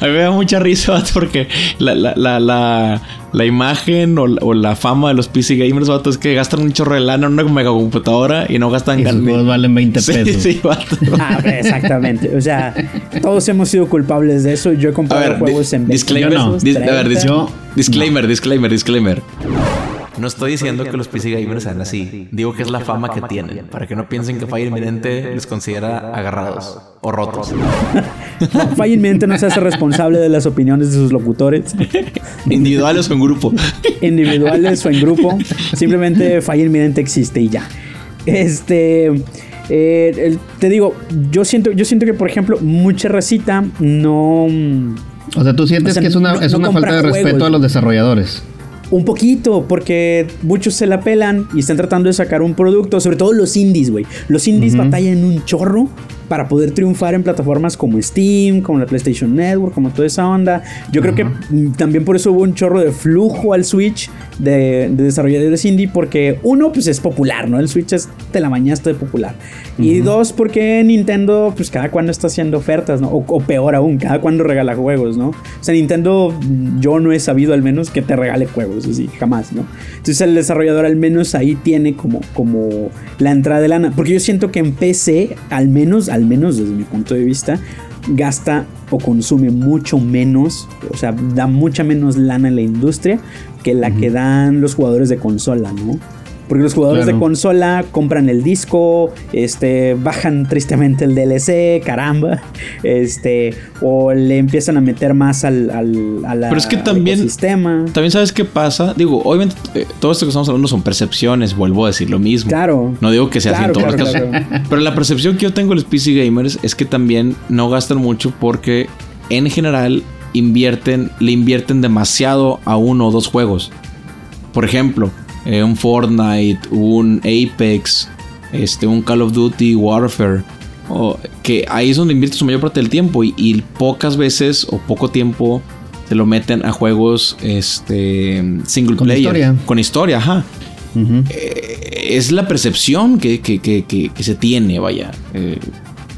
A mí me da mucha risa, vato, porque la, la, la, la, la imagen o la, o la fama de los PC gamers, vato, es que gastan un chorro de lana en una megacomputadora y no gastan Y sus gan- juegos valen 20 Sí, pesos. sí, vato. Ah, exactamente. O sea, todos hemos sido culpables de eso. Yo he comprado ver, juegos en 20 disclaimer, no. pesos, dis- a ver, 30. dis- Yo- disclaimer, disclaimer, disclaimer. No estoy diciendo que los PC gamers sean así. Digo que es la fama que tienen. Para que no piensen que Fire Inminente les considera agarrados o rotos. Falla Inminente no se hace responsable de las opiniones de sus locutores, Individuales o en grupo. individuales o en grupo. Simplemente Falla Inminente existe y ya. Este. eh, el- te digo, yo siento, yo siento que, por ejemplo, mucha recita no. O sea, tú sientes O sea, que es una, no- es no una falta de respeto a los desarrolladores. Un poquito, porque muchos se la pelan y están tratando de sacar un producto, sobre todo los indies, güey. Los indies batallan un chorro para poder triunfar en plataformas como Steam, como la PlayStation Network, como toda esa onda. Yo creo que mm, también por eso hubo un chorro de flujo al Switch de, de desarrolladores indie, porque uno, pues es popular, ¿no? El Switch es te la bañaste de popular. Y dos, porque Nintendo, pues cada cuando está haciendo ofertas, ¿no? O, o peor aún, cada cuando regala juegos, ¿no? O sea, Nintendo, mm, yo no he sabido al menos que te regale juegos, así, jamás, ¿no? Entonces el desarrollador al menos ahí tiene como, como la entrada de lana. Porque yo siento que en PC, al menos, al menos desde mi punto de vista, gasta o consume mucho menos, o sea, da mucha menos lana en la industria que la que dan los jugadores de consola, ¿no? Porque los jugadores Claro. de consola compran el disco, este, bajan tristemente el DLC, caramba, este, o le empiezan a meter más al, al, a la- Pero es que al también- ecosistema. También sabes qué pasa. Digo, obviamente eh, todo esto que estamos hablando son percepciones, vuelvo a decir lo mismo. Claro. No digo que sea así en Claro, todos claro, los casos. claro. Pero la percepción que yo tengo de los PC gamers es que también no gastan mucho porque en general invierten, le invierten demasiado a uno o dos juegos. Por ejemplo, eh, un Fortnite, un Apex, este, un Call of Duty, Warfare. o- que ahí es donde invierte su mayor parte del tiempo y, y pocas veces o poco tiempo se lo meten a juegos este, single Con player. historia. Con historia, ajá Ujú. es la percepción que, que- que- que- se tiene, vaya. Eh,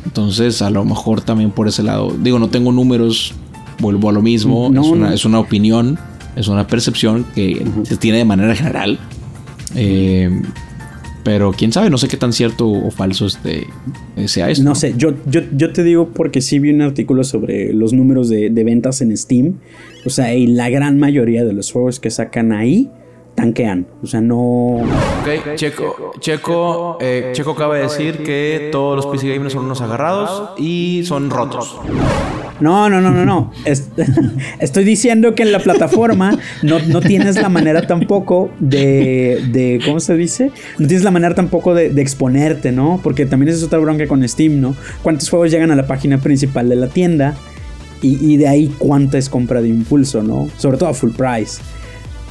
entonces, a lo mejor también por ese lado. Digo, no tengo números, vuelvo a lo mismo. No, es, una, no. es una opinión, es una percepción que se tiene de manera general. Eh, pero quién sabe, no sé qué tan cierto o falso este, eh, sea esto. No sé, yo, yo, yo te digo porque sí vi un artículo sobre los números de, de ventas en Steam. O sea, y la gran mayoría de los juegos que sacan ahí tanquean. O sea, no. Ok, Checo, Checo, eh, Checo acaba de decir que todos los PC gamers son unos agarrados y son rotos. No, no, no, no, no. Es- estoy diciendo que en la plataforma no, no tienes la manera tampoco de, de. ¿Cómo se dice? No tienes la manera tampoco de, de exponerte, ¿no? Porque también es otra bronca con Steam, ¿no? ¿Cuántos juegos llegan a la página principal de la tienda? Y, y de ahí cuánta es compra de impulso, ¿no? Sobre todo a full price.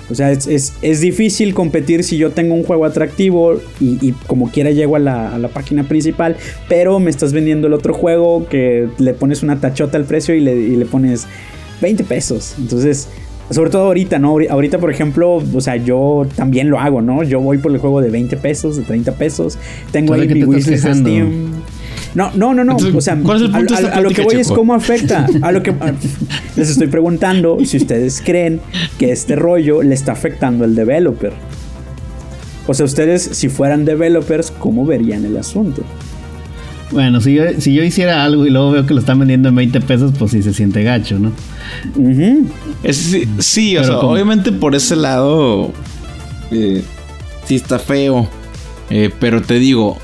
O sea, es, es- es difícil competir si yo tengo un juego atractivo y, y como quiera llego a la, a la página principal, pero me estás vendiendo el otro juego que le pones una tachota al precio y le, y le pones 20 pesos. Entonces, sobre todo ahorita, ¿no? Ahori- Ahorita, por ejemplo, o sea, yo también lo hago, ¿no? Yo voy por el juego de 20 pesos, de 30 pesos. Tengo ¿Tú de ahí mi wishlist? Steam. No, no, no, no. Entonces, o sea, ¿cuál es el a- punto a lo que voy es cómo afecta. A lo que a- les estoy preguntando si ustedes creen que este rollo le está afectando al developer. O sea, ustedes, si fueran developers, ¿cómo verían el asunto? Bueno, si yo, si yo hiciera algo y luego veo que lo están vendiendo en 20 pesos, pues sí se siente gacho, ¿no? Es- sí, sí, o sea, como- obviamente por ese lado eh, sí está feo. Eh, pero te digo,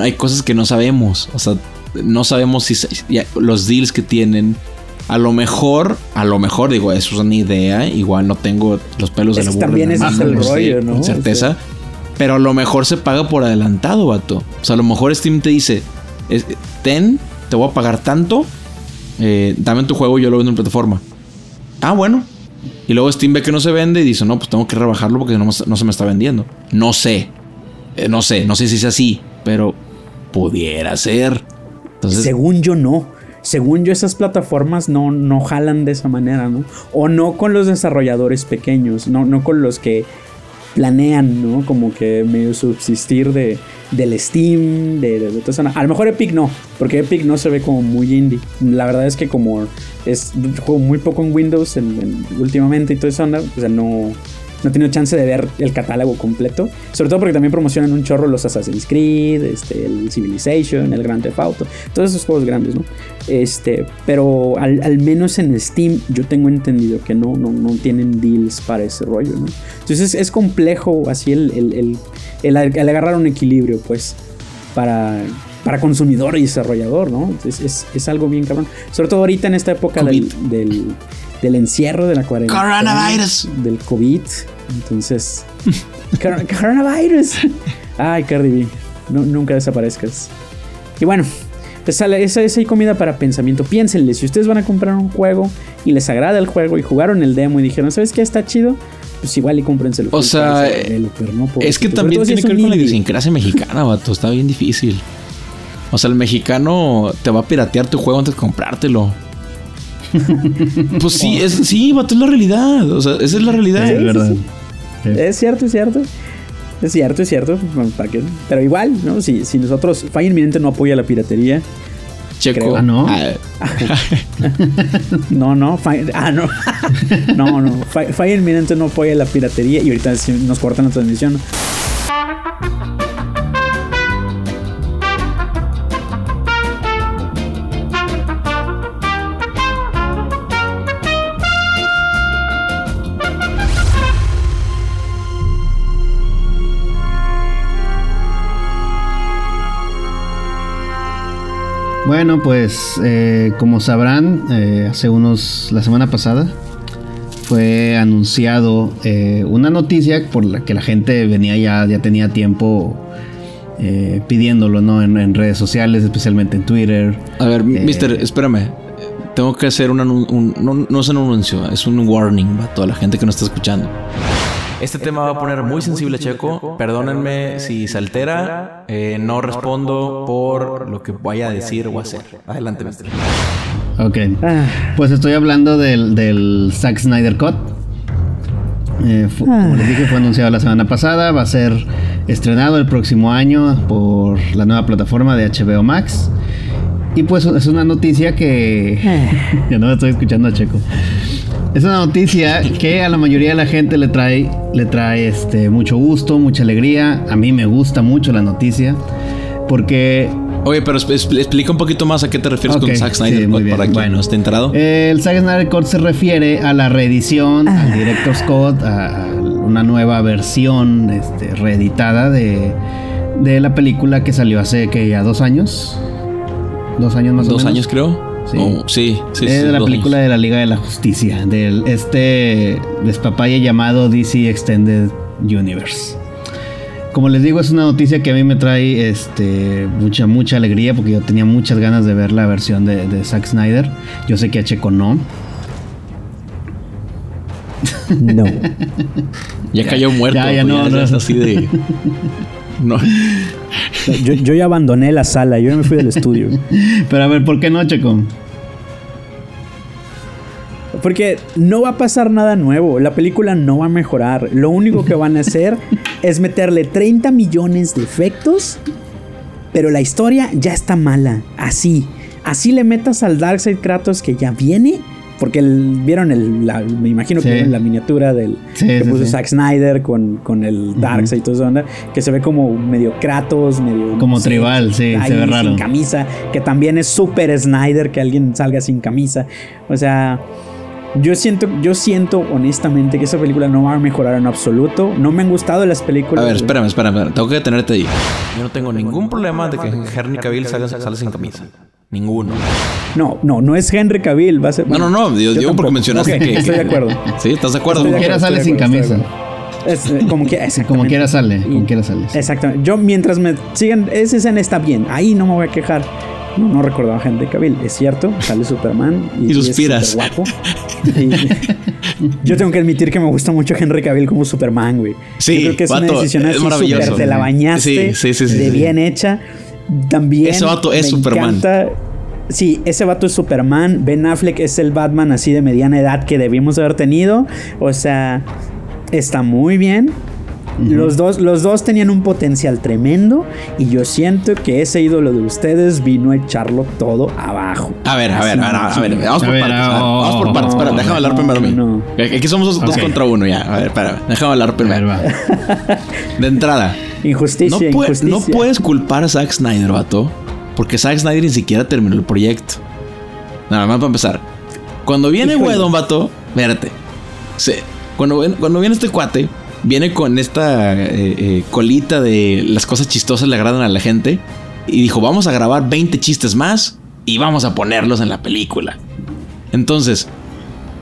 hay cosas que no sabemos. O sea, no sabemos si los deals que tienen. A lo mejor, a lo mejor, digo, eso es una idea. Igual no tengo los pelos de Es la que burra. también la es el no sé rollo, ¿no? Con certeza. Pero a lo mejor se paga por adelantado, vato. O sea, a lo mejor Steam te dice: Ten, te voy a pagar tanto. eh, dame tu juego yo lo vendo en plataforma. Ah, bueno. Y luego Steam ve que no se vende y dice, no, pues tengo que rebajarlo porque no, no se me está vendiendo. No sé. Eh, no sé, no sé si es así, pero pudiera ser. Según yo, no. Según yo, esas plataformas no, no jalan de esa manera, ¿no? O no con los desarrolladores pequeños, no, no con los que planean, ¿no? Como que medio subsistir de, del Steam, de, de, de toda esa- A lo mejor Epic no, porque Epic no se ve como muy indie. La verdad es que como es juego muy poco en Windows en- en- últimamente y todo eso, o sea, no, no he tenido chance de ver el catálogo completo. Sobre todo porque también promocionan un chorro los Assassin's Creed, este, el Civilization, el Grand Theft Auto, todos esos juegos grandes, ¿no? Este, pero al, al menos en Steam yo tengo entendido que no, no, no tienen deals para ese rollo, ¿no? Entonces es complejo así el, el, el, el- agarrar un equilibrio, pues, para, para consumidor y desarrollador, ¿no? Entonces es, es algo bien cabrón. Sobre todo ahorita en esta época del, del, del encierro, de la cuarentena. Coronavirus. Del COVID. Entonces. cor- coronavirus. Ay, Cardi B. No, nunca desaparezcas. Y bueno, pues esa, esa hay comida para pensamiento. Piénsenle, si ustedes van a comprar un juego y les agrada el juego y jugaron el demo y dijeron, ¿sabes qué? Está chido. Pues igual y cómprenselo. O sea, es que también tiene que ver con la idiosincrasia mexicana, vato. Está bien difícil. O sea, el mexicano te va a piratear tu juego antes de comprártelo. pues sí, es, sí, vato, es la realidad. O sea, esa es la realidad. es verdad. Sí. Es cierto, es cierto. Es cierto, es cierto. Bueno, ¿para qué? Pero igual, ¿no? Si, si nosotros, Fire Inminente no apoya la piratería. Checo. Creo. Ah, ¿no? No, no, Fire, ah, no. no, no. Fire Inminente no apoya la piratería y ahorita nos cortan la transmisión. Bueno, pues eh, como sabrán, eh, hace unos, la semana pasada, fue anunciado eh, una noticia por la que la gente venía ya, ya tenía tiempo eh, pidiéndolo, ¿no? En, en redes sociales, especialmente en Twitter. A ver, mister, espérame. Tengo que hacer un- no, no es un anuncio, es un warning para toda la gente que nos está escuchando. Este tema va a poner muy sensible a Checo. Perdónenme si se altera. Eh, no respondo por lo que vaya a decir o hacer. Adelante, mister. Ok. Ah, Pues estoy hablando del, del Zack Snyder Cut. Eh, fu- Como les dije, fue anunciado la semana pasada. Va a ser estrenado el próximo año por la nueva plataforma de HBO Max. Y pues es una noticia que. ya no me estoy escuchando a Checo. Es una noticia que a la mayoría de la gente le trae, le trae este, mucho gusto, mucha alegría. A mí me gusta mucho la noticia. Porque Oye, pero explica un poquito más a qué te refieres con Zack Snyder sí, para quien Bueno. no esté enterado. El Zack Snyder Cut se refiere a la reedición, al Director's Cut, a, una nueva versión este, reeditada de, de la película que salió hace que ya dos años. Dos años más o Dos menos. años, creo. Sí. Oh, sí, sí, Eh, sí, de la película años. de la Liga de la Justicia, del este despapalle llamado DC Extended Universe. Como les digo, es una noticia que a mí me trae este, mucha, mucha alegría porque yo tenía muchas ganas de ver la versión de, de Zack Snyder. Yo sé que a Checo no. no. Ya cayó muerto. Ya, ya pues, no, no. es así de. No. Yo, yo ya abandoné la sala, yo ya me fui del estudio. Pero a ver, ¿por qué no, Checo? Porque no va a pasar nada nuevo. La película no va a mejorar. Lo único que van a hacer es meterle 30 millones de efectos. Pero la historia ya está mala. Así. Así le metas al Darkseid Kratos que ya viene. Porque el- vieron el. la- me imagino que Sí. vieron la miniatura del Sí, que sí, puso sí. Zack Snyder con, con el Darkseid y todo eso. onda, Que se ve como medio Kratos, medio. Como tribal, sí, se ve raro. Sin camisa. Que también es súper Snyder que alguien salga sin camisa. O sea. Yo siento, yo siento honestamente que esa película no va a mejorar en absoluto. No me han gustado las A películas. ver, de- espérame, espérame. espérame. Tengo que detenerte ahí. Yo no tengo ningún problema de que Henry Cavill salga, salga sin camisa. Ninguno. No, no, no es Henry Cavill. Va a ser, No, no, no. Yo, yo digo porque mencionaste Ok, que. Estoy de acuerdo. Sí, ¿estás de acuerdo? Como quiera sale sin camisa. Es, como que, exactamente. Como quiera sale, como Y- quiera sale. Exactamente. Yo mientras me sigan, esa escena está bien. Ahí no me voy a quejar. No, no recordaba a Henry Cavill. Es cierto, sale Superman. Y es suspiras. superguapo. Y- yo tengo que admitir que me gusta mucho Henry Cavill como Superman, güey. Sí, Yo creo que es una vato, decisión es así maravilloso. te la bañaste. Sí, sí, sí, sí, de sí. bien hecha. También. Ese vato es me Superman. encanta- Sí, ese vato es Superman. Ben Affleck es el Batman así de mediana edad que debimos haber tenido. O sea, está muy bien. Los dos, los dos tenían un potencial tremendo y yo siento que ese ídolo de ustedes vino a echarlo todo abajo. A ver, a ver, a ver, a ver, vamos por partes. a ver, oh, vamos por partes. oh, Espera, déjame hablar primero a mí. no. Aquí somos dos, contra uno ya. A ver, espera, déjame hablar primero. De entrada, Injusticia, puede- injusticia. no puedes culpar a Zack Snyder, vato. Porque Zack Snyder ni siquiera terminó el proyecto. Nada más para empezar. Cuando viene. Wedon, vato, espérate. Se- cuando, cuando viene este cuate, viene con esta eh, eh, colita de las cosas chistosas le agradan a la gente. Y dijo, vamos a grabar 20 chistes más y vamos a ponerlos en la película. Entonces,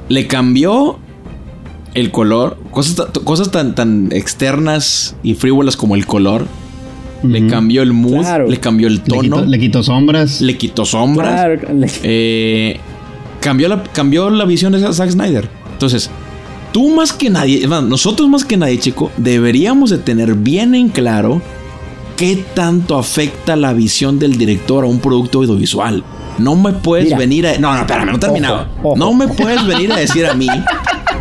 le cambió el color, cosas, cosas tan, tan externas y frívolas como el color. Le cambió el mood, Claro. le cambió el Le tono, quitó, le quitó sombras. le quitó sombras. Claro, le- Eh, cambió, la, cambió la visión de Zack Snyder. Entonces, tú más que nadie, nosotros más que nadie, chico, deberíamos de tener bien en claro qué tanto afecta la visión del director a un producto audiovisual. No me puedes Mira. venir a... No, no, espérame, no he terminado. Ojo, ojo. No me puedes venir a decir a mí...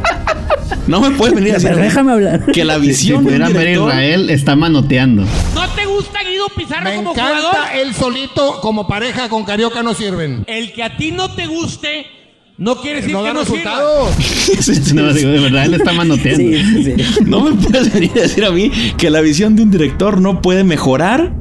No me puedes venir a decir a Pero mí déjame hablar. que la Si visión de un pudieran ver director... Israel, está manoteando. ¿No te gusta Guido Pizarro Me como encanta jugador? él solito como pareja con Carioca no sirven. El que a ti no te guste no quiere decir No que da no resultados. No, digo, de verdad, él está manoteando. Sí, sí, sí. No me puedes venir a decir a mí que la visión de un director no puede mejorar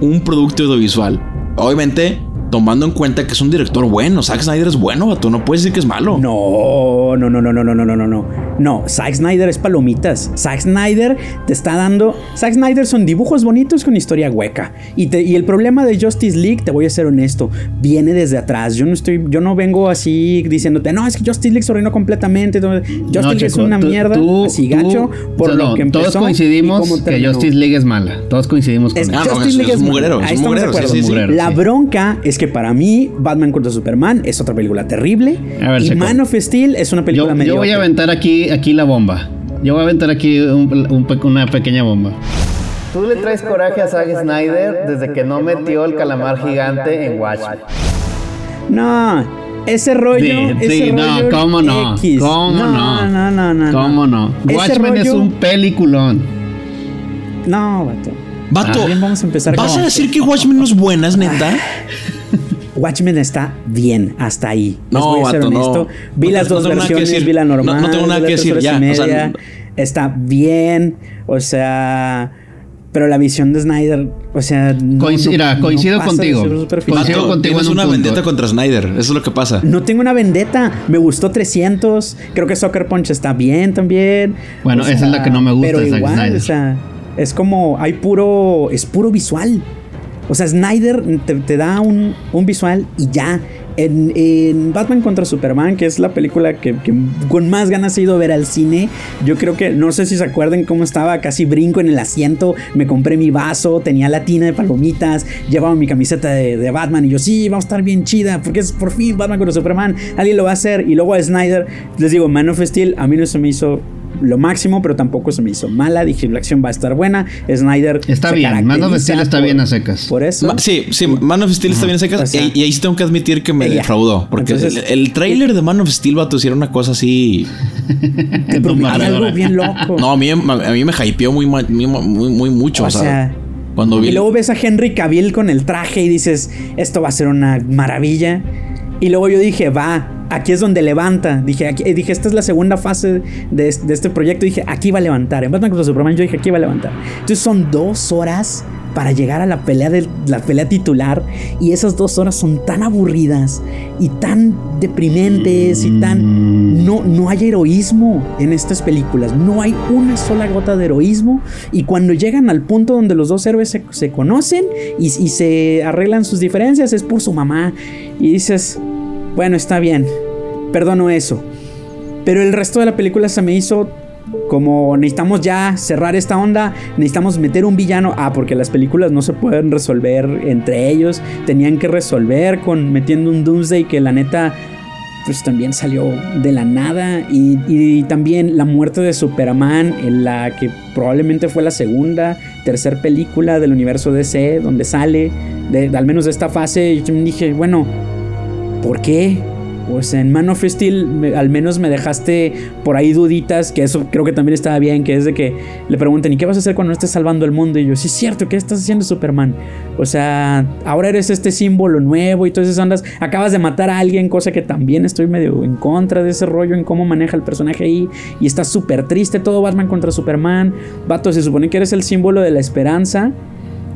un producto audiovisual. Obviamente, tomando en cuenta que es un director bueno. Zack Snyder es bueno, tú no puedes decir que es malo. No, no, no, no, no, no, no, no, no. No, Zack Snyder es palomitas. Zack Snyder te está dando. Zack Snyder son dibujos bonitos con historia hueca. Y, te- y el problema de Justice League, te voy a ser honesto, viene desde atrás. Yo no estoy, yo no vengo así diciéndote, no, es que Justice League se arruinó completamente. Justice No, League es una tú- mierda, tú- así tú- gacho, por no, lo que empezó. Todos coincidimos que terminó. Justice League es mala. Todos coincidimos con Es- eso. Ah, Justice es- League es es mugrero, es Ahí estamos de mugrero, sí, acuerdo. sí, sí. Mugrero. La sí. bronca es que para mí, Batman contra Superman es otra película terrible. A ver, y Checo. Man of Steel es una película Yo, yo mediocre. voy a aventar aquí, aquí la bomba. Yo voy a aventar aquí un- un pe- una pequeña bomba. Tú le traes coraje a Zack Snyder desde que no metió el calamar gigante en Watchmen. No, ese rollo. Sí, ese sí, no, rollo cómo no, X. cómo no, No, no, no, no. ¿Cómo no? Watchmen es rollo- un peliculón. No, vato. Vato, Ah, bien, vamos a empezar ¿vas con- a decir que Watchmen no es buena, es neta? Watchmen está bien hasta ahí. Les No, voy a ser vato, no. honesto. Vi No las no dos tengo nada que versiones, decir. vi la No- normal. no tengo nada que decir, ya, o sea, está bien. O sea. Pero la visión de Snyder, o sea. no- Coinci- no- mira, no coincido contigo. Coincido Vato, contigo tienes en un una punto. vendetta contra Snyder, eso es lo que pasa. No tengo una vendetta. Me gustó 300. Creo que Soccer Punch está bien también. Bueno, O esa es la que no me gusta Pero igual, Snyder. o sea, es como. Hay puro. Es puro visual. O sea, Snyder te, da un, un visual y ya. En, Batman contra Superman, que es la película que, con más ganas he ido a ver al cine, yo creo que, no sé si se acuerdan cómo estaba, casi brinco en el asiento, me compré mi vaso, tenía la tina de palomitas, llevaba mi camiseta de, de Batman y yo, sí, va a estar bien chida, porque es por fin Batman contra Superman, alguien lo va a hacer. Y luego a Snyder, les digo, Man of Steel, a mí no se me hizo lo máximo, pero tampoco se me hizo mala. Dije, la acción va a estar buena. Snyder. Está bien, Man of Steel está por- bien a secas. Por eso. Ma- sí, sí, Man of Steel está bien secas. O sea, y, y ahí sí tengo que admitir que me ella. defraudó. Porque Entonces- el, el trailer de Man of Steel, vato, era una cosa así. te prometí algo bien loco. No, a mí, a mí me hypeó muy, muy, muy, muy mucho. O O sea, sea, cuando vi. Y luego ves a Henry Cavill con el traje y dices, esto va a ser una maravilla. Y luego yo dije, va, aquí es donde levanta. Dije, aquí- dije esta es la segunda fase de, de este proyecto. Dije, aquí va a levantar. En Batman contra Superman yo dije, aquí va a levantar. Entonces son dos horas para llegar a la pelea, de, la pelea titular. Y esas dos horas son tan aburridas y tan deprimentes y tan... No, no hay heroísmo en estas películas. No hay una sola gota de heroísmo. Y cuando llegan al punto donde los dos héroes se, se conocen y, y se arreglan sus diferencias, es por su mamá. Y dices, bueno, está bien. Perdono eso. Pero el resto de la película se me hizo como necesitamos ya cerrar esta onda, necesitamos meter un villano. Ah, porque las películas no se pueden resolver entre ellos. Tenían que resolver con metiendo un Doomsday que la neta pues también salió de la nada. Y, y también la muerte de Superman, en la que probablemente fue la segunda, tercera película del universo DC, donde sale, de, al menos de esta fase. Yo dije, bueno, ¿por qué? Pues en Man of Steel al menos me dejaste por ahí duditas, que eso creo que también estaba bien, que es de que le pregunten, ¿y qué vas a hacer cuando estés salvando el mundo? Y yo, sí es cierto, ¿qué estás haciendo Superman? O sea, ahora eres este símbolo nuevo y todas esas ondas, acabas de matar a alguien, cosa que también estoy medio en contra de ese rollo en cómo maneja el personaje ahí, y está súper triste todo Batman contra Superman, vato, se supone que eres el símbolo de la esperanza,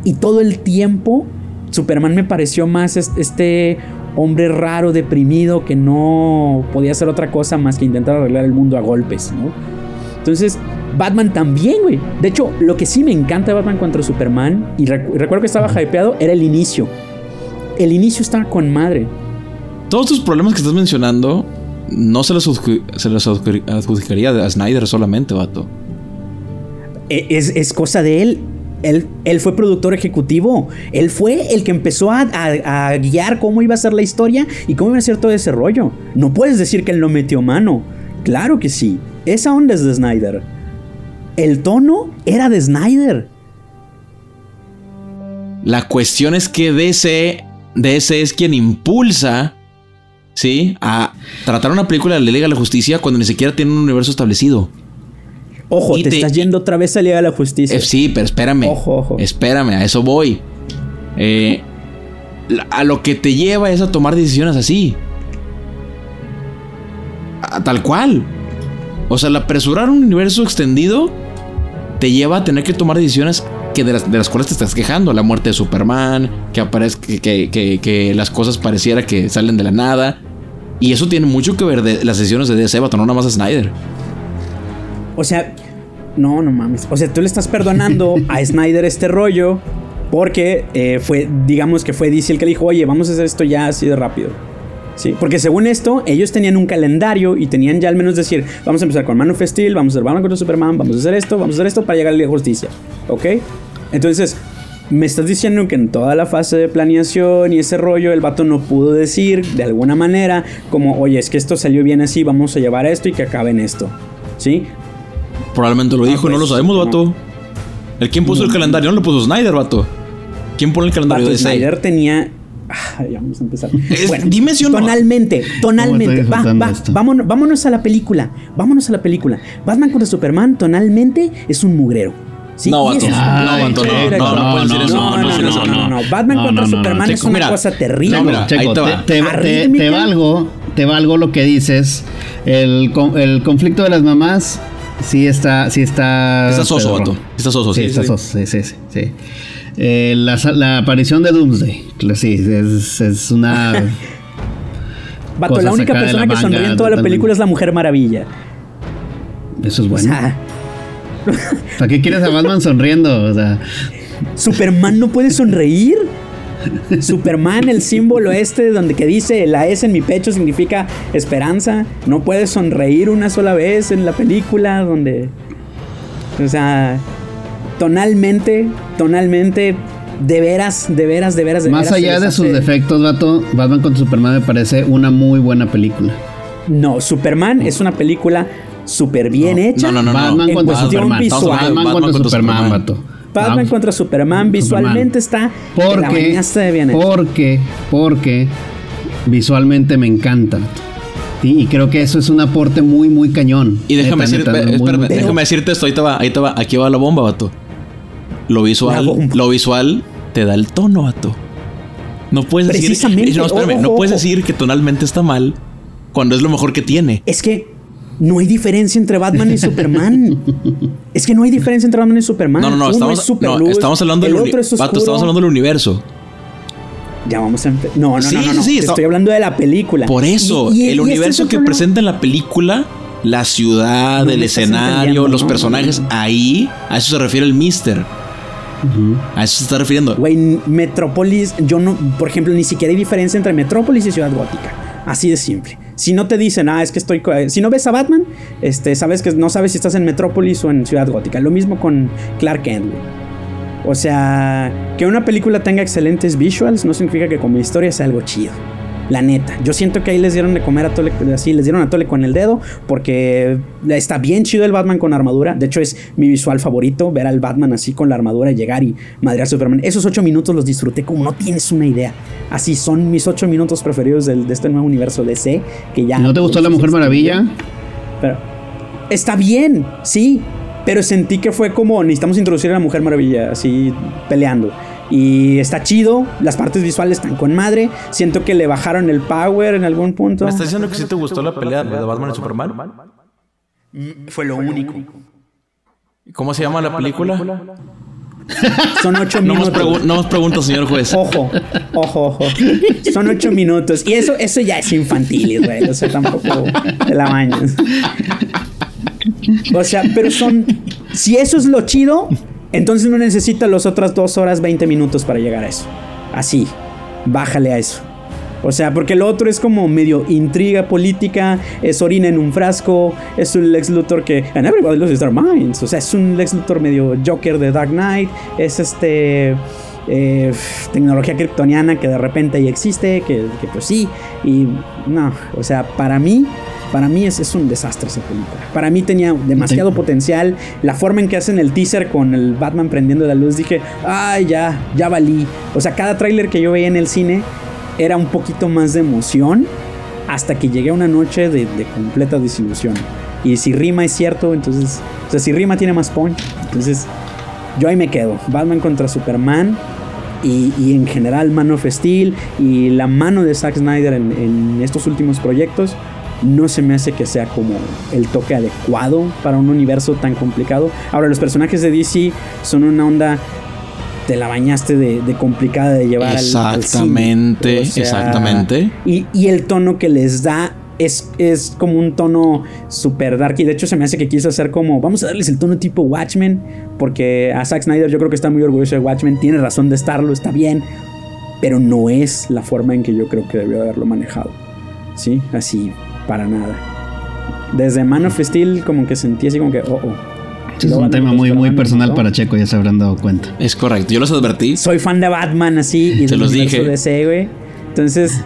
y todo el tiempo Superman me pareció más es- este hombre raro, deprimido, que no podía hacer otra cosa más que intentar arreglar el mundo a golpes, ¿no? Entonces, Batman también, güey. De hecho, lo que sí me encanta de Batman contra Superman, y recu- recuerdo que estaba hypeado, era el inicio. El inicio estaba con madre. Todos tus problemas que estás mencionando no se los, se los adju- adjudicaría a Snyder solamente, vato. E- Es, es cosa de él. Él, él fue productor ejecutivo. Él fue el que empezó a, guiar cómo iba a ser la historia y cómo iba a ser todo ese rollo. No puedes decir que él no metió mano. Claro que sí. Esa onda es de Snyder. El tono era de Snyder. La cuestión es que DC, DC es quien impulsa, ¿sí? A tratar una película de la Liga de la Justicia cuando ni siquiera tiene un universo establecido. Ojo, Y te, te- estás yendo otra vez a Liga de la Justicia. Eh, sí, pero espérame. Ojo, ojo. Espérame, a eso voy. Eh, a lo que te lleva es a tomar decisiones así. A- tal cual. O sea, el apresurar un universo extendido te lleva a tener que tomar decisiones que de, las, de las cuales te estás quejando. La muerte de Superman, que aparezca, que, que- que- las cosas pareciera que salen de la nada. Y eso tiene mucho que ver de las decisiones de DC, no nada más a Snyder. O sea, no, no mames. O sea, tú le estás perdonando a Snyder este rollo porque eh, fue, digamos que fue DC el que dijo, oye, vamos a hacer esto ya así de rápido. Sí, porque según esto, ellos tenían un calendario y tenían ya al menos decir, vamos a empezar con Man of Steel, vamos a hacer Batman contra Superman, vamos a hacer esto, vamos a hacer esto para llegar a la justicia. ¿Ok? Entonces, me estás diciendo que en toda la fase de planeación y ese rollo, el vato no pudo decir de alguna manera, como, oye, es que esto salió bien así, vamos a llevar esto y que acabe en esto. ¿Sí? Probablemente lo dijo, pues, no lo sabemos, no. vato. ¿El quién puso el calendario? No lo puso Snyder, vato. ¿Quién pone el calendario Vato, de? Snyder tenía. Ah, ya vamos a empezar. Es- dime si o no. Tonalmente, tonalmente. Va, va, vámonos, vámonos a la película. Vámonos a la película. Batman contra Superman, tonalmente, es un mugrero. ¿Sí? No, vato. eso- No, no, no, no puedes decir eso, No, no no, no, eso, no, no, no. no. Batman No, contra no, no, no, Superman es Checo, una mira. cosa terrible. No, mira, te va. te, te- Arrítmica. te valgo, te valgo lo que dices. El, el conflicto de las mamás sí está, sí está. Está soso, vato. Está soso, Sí, sí. está sí. soso, sí, sí, sí. sí. Eh, la, la aparición de Doomsday, sí, es, es una. Vato, la única persona la que sonríe en toda la película es la Mujer Maravilla. Eso es O bueno. sea, ¿Para qué quieres a Batman sonriendo? O sea, Superman no puede sonreír. Superman, el símbolo este donde que dice la S en mi pecho significa esperanza. No puede sonreír una sola vez en la película donde... O sea, tonalmente, tonalmente, de veras, de veras, de veras, de más veras, allá de sus hace- defectos, vato, Batman contra Superman me parece una muy buena película. No, Superman es una película súper bien hecha. no, no, no. Batman contra Superman. visual. Batman, Batman contra, contra Superman, Superman. vato. Batman Vamos. contra Superman visualmente está... la Porque, de bien hecho. porque, porque visualmente me encanta. Sí, y creo que eso es un aporte muy, muy cañón. Y déjame, Neta, decirte, neta, muy, espérame, muy cañón. déjame decirte esto. Ahí te va, ahí te va. Aquí va la bomba, vato. Lo visual, La lo visual te da el tono, vato. No puedes decir. No, espérame, ojo, no puedes ojo. decir que tonalmente está mal cuando es lo mejor que tiene. Es que no hay diferencia entre Batman y Superman. es que no hay diferencia entre Batman y Superman. No, no, no. Uno Estamos, es super no, luz, estamos hablando el del uni- otro es estamos hablando del universo. Ya vamos a No, no, Sí, no, no, no. sí, Te está- estoy hablando de la película. Por eso, Y- y- y el este es universo el que presenta en la película, la ciudad, No el escenario, los no, personajes, no, no. ahí, a eso se refiere el Mister. A eso se está refiriendo. Güey, Metrópolis, yo no, por ejemplo, ni siquiera hay diferencia entre Metrópolis y Ciudad Gótica. Así de simple. Si no te dicen, ah, es que estoy. co- Si no ves a Batman, este, sabes que no sabes si estás en Metrópolis o en Ciudad Gótica. Lo mismo con Clark Kent. O sea, que una película tenga excelentes visuals no significa que como historia sea algo chido. La neta, yo siento que ahí les dieron de comer a tole, así, les dieron a tole con el dedo, porque está bien chido el Batman con armadura. De hecho, es mi visual favorito, ver al Batman así con la armadura, llegar y madrear a Superman. Esos ocho minutos los disfruté como no tienes una idea. Así son mis ocho minutos preferidos del- de este nuevo universo DC, que ya... ¿No te gustó La Mujer Maravilla? Pero, está bien, sí. Pero sentí que fue como necesitamos introducir a la Mujer Maravilla, así peleando. Y está chido, las partes visuales están con madre. Siento que le bajaron el power en algún punto. ¿Me estás diciendo que sí te gustó la pelea de Batman y Superman? Fue lo único. ¿Cómo se llama la película? Son ocho No minutos. no nos pregunta, señor juez. Ojo, ojo, ojo. Son ocho minutos. Y eso, eso ya es infantil, güey. O sea, tampoco te la bañas. O sea, pero son. Si eso es lo chido, entonces no necesita las otras dos horas 20 minutos para llegar a eso. Así. Bájale a eso. O sea, porque lo otro es como medio intriga política, es orina en un frasco, es un Lex Luthor que. And everybody loses their minds. O sea, es un Lex Luthor medio Joker de Dark Knight. Es este. eh, tecnología kryptoniana que de repente ahí existe, que, que pues sí. Y no, o sea, para mí. Para mí es, es un desastre esa película. Para mí tenía demasiado potencial. La forma en que hacen el teaser con el Batman prendiendo la luz, dije, ay, ya, ya valí. O sea, cada tráiler que yo veía en el cine era un poquito más de emoción hasta que llegué a una noche de, de completa desilusión. Y si rima es cierto, entonces, o sea, si rima tiene más punch, entonces yo ahí me quedo. Batman contra Superman y, y en general Man of Steel y la mano de Zack Snyder en, en estos últimos proyectos no se me hace que sea como el toque adecuado para un universo tan complicado. Ahora, los personajes de DC son una onda te la bañaste de, de complicada de llevar al- al, cine. Exactamente, O sea, exactamente. Y, y el tono que les da es, es como un tono super dark. Y de hecho se me hace que quiso hacer como, vamos a darles el tono tipo Watchmen, porque a Zack Snyder yo creo que está muy orgulloso de Watchmen, tiene razón de estarlo, está bien, pero no es la forma en que yo creo que debió haberlo manejado. ¿Sí? Así, para nada. Desde Man of Steel como que sentí así como que, oh, oh. Es un tema muy, muy personal ¿no? para Checo, ya se habrán dado cuenta. Es correcto. Yo los advertí. soy fan de Batman así y Se los dije. DC, güey. Entonces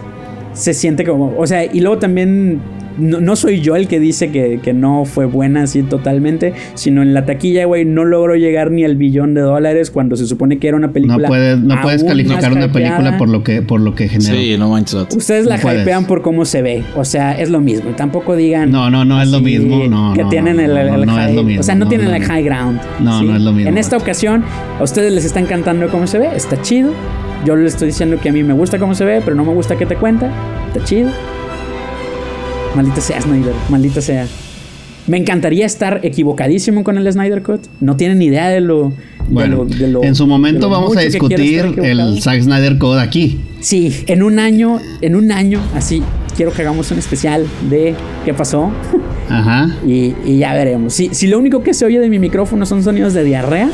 se siente como, o sea, y luego también no, no soy yo el que dice que, que no fue buena así totalmente, sino en la taquilla, güey, no logró llegar ni al billón de dólares cuando se supone que era una No película. puedes, no puedes calificar una película por lo que, por lo que genera. Sí, no manches. Ustedes la No puedes. hypean por cómo se ve, o sea, es lo mismo. Tampoco digan. No, no, no es lo mismo, no, que no, tienen no, el, no, el no es high, lo mismo, O sea, no, no tienen el high ground. No, no es lo mismo, En esta ocasión, a ustedes les está encantando cómo se ve, está chido. Yo les estoy diciendo que a mí me gusta cómo se ve, pero no me gusta que te cuenta. Está chido. Maldita sea Snyder, maldita sea. Me encantaría estar equivocadísimo con el Snyder Cut. No tienen idea de lo. de Bueno, lo- de lo- en su momento vamos a discutir el Zack Snyder Code aquí. Sí, en un año, en un año, así, quiero que hagamos un especial de qué pasó. Ajá. Y, y ya veremos. Si, si lo único que se oye de mi micrófono son sonidos de diarrea,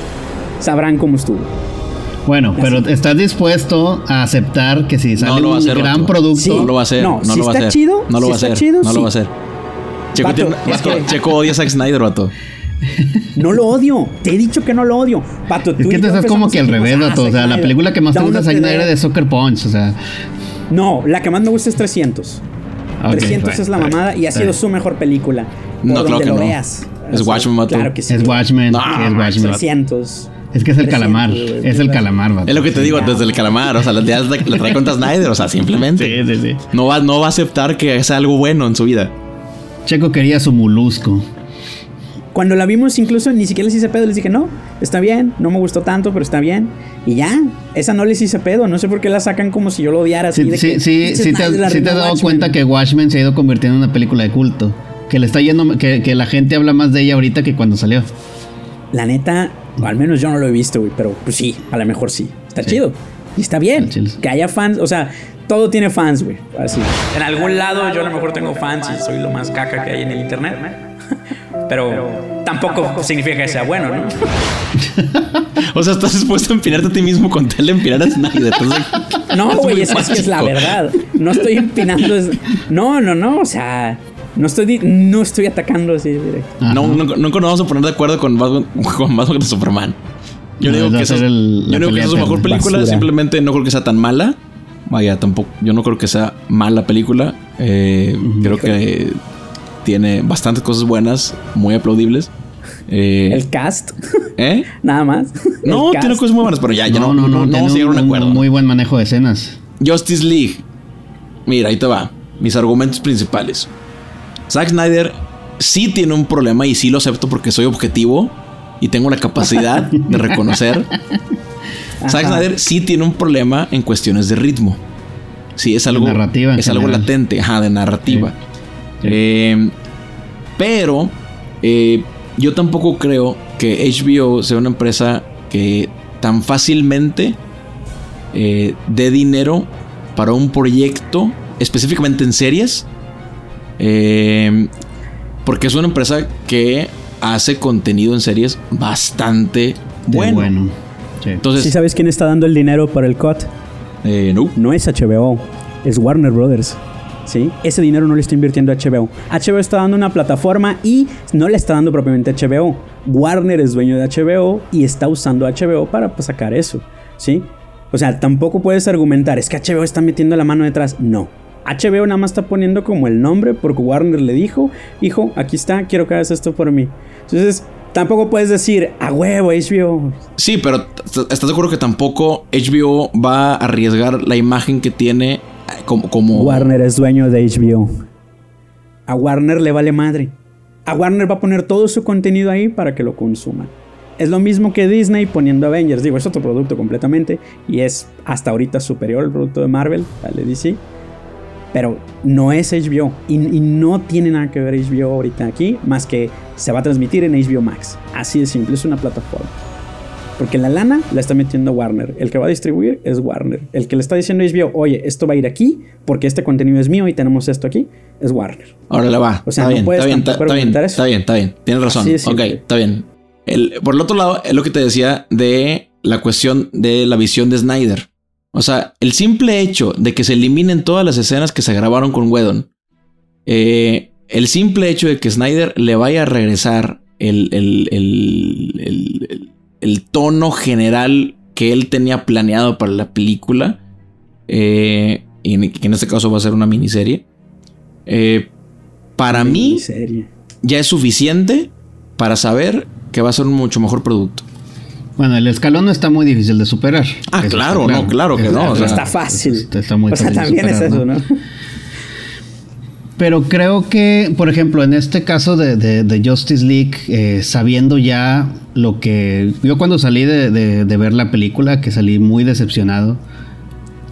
sabrán cómo estuvo. Bueno, pero ¿estás dispuesto a aceptar que si sale No lo va a un hacer. gran vato. producto, Sí. No lo va a hacer. No, No, si lo va a está hacer. chido, No lo si va a hacer. chido, no lo sí. va a hacer. Checo, Vato, tiene- es vato, que- Checo odia a Zack Snyder, vato. No lo odio. Te he dicho que no lo odio. Pato, es tú que y te estás como que al revés, ah, vato. O sea, la película que más te gusta of de es Soccer Punch, o sea. No, la que más me gusta es 300. ok, 300 bueno, es la mamada y ha sido su mejor película. Por No, donde claro que lo no. veas. Es Watchmen, vato. Claro que sí. Es Watchmen, No, es Watchmen. 300. Es que es el 300, calamar, es el calamar, vato. Es lo que te digo desde el calamar. O sea, la, la, trae contra Snyder. O sea, simplemente. Sí, sí, sí. No va, no va a aceptar que sea algo bueno en su vida. Checo quería su molusco. Cuando la vimos, incluso ni siquiera les hice pedo. Les dije, no, está bien. No me gustó tanto, pero está bien. Y ya, esa no les hice pedo. No sé por qué la sacan como si yo lo odiara. así Sí, de sí, que, sí, "Pinche sí te, has- sí te has arruinó dado Watchmen". cuenta que Watchmen se ha ido convirtiendo en una película de culto. Que le está yendo, que, que la gente habla más de ella ahorita que cuando salió. La neta, al menos yo no lo he visto, güey. Pero pues sí, a lo mejor sí. Está Sí. chido. Y está bien. Que haya fans. O sea, todo tiene fans, güey. Así. En algún lado yo a lo mejor tengo fans y soy lo más caca que hay en el internet. Pero tampoco significa que sea bueno, ¿no? O sea, estás dispuesto a empinarte a ti mismo con tal de empinar a Snyder. Entonces, No, güey, es, es que es la verdad. No estoy empinando. es- No, no, no. O sea, no estoy, di- no estoy atacando así directo. No, no, nunca nos vamos a poner de acuerdo con Batman, con Batman contra Superman. Yo No, no digo que esa es, el- yo no digo que pelea esa es su mejor película, Basura. simplemente no creo que sea tan mala. Vaya, tampoco, yo no creo que sea mala película. Eh, Creo que tiene bastantes cosas buenas, muy aplaudibles. Eh, El cast, ¿eh? nada más. No, tiene cosas muy buenas, pero ya, ya no, no, no, tiene vamos a llegar a un un- acuerdo. Muy buen manejo de escenas. Justice League. Mira, ahí te va. Mis argumentos principales. Zack Snyder sí tiene un problema y sí lo acepto porque soy objetivo y tengo la capacidad de reconocer. Zack. Snyder sí tiene un problema en cuestiones de ritmo. Sí, es algo, narrativa es algo latente, ajá, de narrativa. Sí. Eh, pero eh, yo tampoco creo que HBO sea una empresa que tan fácilmente eh, dé dinero para un proyecto, específicamente en series. Eh, porque es una empresa que hace contenido en series bastante bueno. bueno. Sí. Entonces, ¿Sí sabes quién está dando el dinero para el cut? eh, no. No es HBO, es Warner Brothers. ¿Sí? Ese dinero no le está invirtiendo HBO. HBO está dando una plataforma y no le está dando propiamente HBO. Warner es dueño de HBO y está usando HBO para pues, sacar eso. ¿Sí? O sea, tampoco puedes argumentar, es que HBO está metiendo la mano detrás. No. HBO nada más está poniendo como el nombre porque Warner le dijo, hijo, aquí está, quiero que hagas esto por mí. Entonces, tampoco puedes decir, a huevo, HBO. Sí, pero ¿estás de acuerdo que tampoco HBO va a arriesgar la imagen que tiene eh, como... como Warner es dueño de HBO. A Warner le vale madre. A Warner va a poner todo su contenido ahí para que lo consuman. Es lo mismo que Disney poniendo Avengers. Digo, es otro producto completamente. Y es hasta ahorita superior al producto de Marvel, al de DC. Pero no es HBO. Y, y no tiene nada que ver HBO ahorita aquí. Más que se va a transmitir en HBO Max. Así de simple. Es una plataforma. Porque la lana la está metiendo Warner. El que va a distribuir es Warner. El que le está diciendo HBO, oye, esto va a ir aquí porque este contenido es mío y tenemos esto aquí, es Warner. Ahora le va. O sea, está, no bien, puedes está, bien, está, bien, eso. está bien, está bien. Tienes razón. Ok, está bien. El- por el otro lado, es lo que te decía de la cuestión de la visión de Snyder. O sea, el simple hecho de que se eliminen todas las escenas que se grabaron con Whedon, eh, el simple hecho de que Snyder le vaya a regresar el, el- el- el- tono general que él tenía planeado para la película, eh, y en- que en este caso va a ser una miniserie, eh, para mí ya es suficiente para saber que va a ser un mucho mejor producto. Bueno, el escalón no está muy difícil de superar. Ah, claro, no, claro que no, o sea, está fácil. Está, está muy o sea, también es superar, eso, ¿no? Pero creo que, por ejemplo, en este caso de, de- de Justice League, eh, sabiendo ya lo que... Yo cuando salí de, de- de ver la película, que salí muy decepcionado,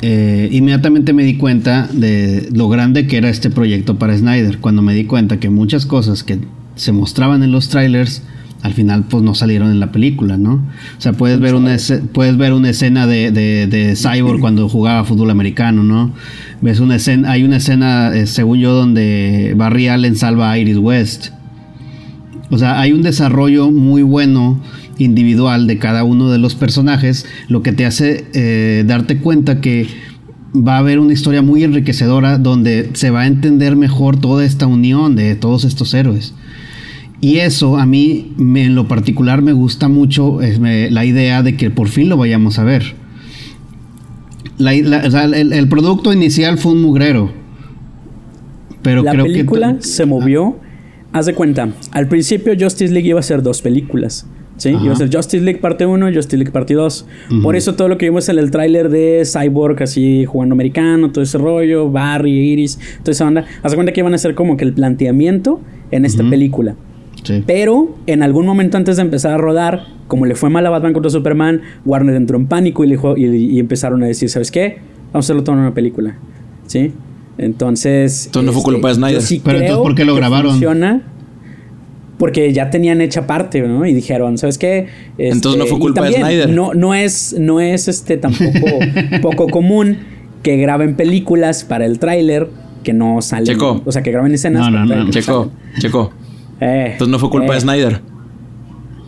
eh, inmediatamente me di cuenta de lo grande que era este proyecto para Snyder. Cuando me di cuenta que muchas cosas que se mostraban en los trailers, al final pues no salieron en la película, ¿no? O sea, puedes ver una, puedes ver una escena de, de, de Cyborg cuando jugaba fútbol americano, ¿no? Ves una escena, hay una escena, eh, según yo, donde Barry Allen salva a Iris West. O sea, hay un desarrollo muy bueno individual de cada uno de los personajes, lo que te hace eh, darte cuenta que va a haber una historia muy enriquecedora donde se va a entender mejor toda esta unión de todos estos héroes. Y eso a mí me- en lo particular me gusta mucho es me- la idea de que por fin lo vayamos a ver. La- la- o sea, el, el producto inicial fue un mugrero. Pero la creo película que... se movió. Haz de cuenta, al principio Justice League iba a ser dos películas. ¿sí? Ajá. Iba a ser Justice League parte 1 y Justice League parte 2. Por eso todo lo que vimos en el tráiler de Cyborg así jugando americano, todo ese rollo, Barry, Iris, toda esa onda. Haz de cuenta que iban a ser como que el planteamiento en esta película. Sí. Pero en algún momento antes de empezar a rodar, como le fue mal a Batman contra Superman, Warner entró en pánico y, le dijo- y, y empezaron a decir, ¿sabes qué? Vamos a hacerlo todo en una película. ¿Sí? Entonces... este, Entonces no fue culpa de Snyder. yo sí Pero entonces, ¿por qué lo grabaron? Funciona porque ya tenían hecha parte, ¿no? Y dijeron, ¿sabes qué? Este, Entonces no fue culpa de Snyder. No, no es, no es este tampoco poco común que graben películas para el tráiler que no salen. Checo. O sea, que graben escenas. No, no, no. Checo, Checo. Eh, Entonces no fue culpa eh, de Snyder.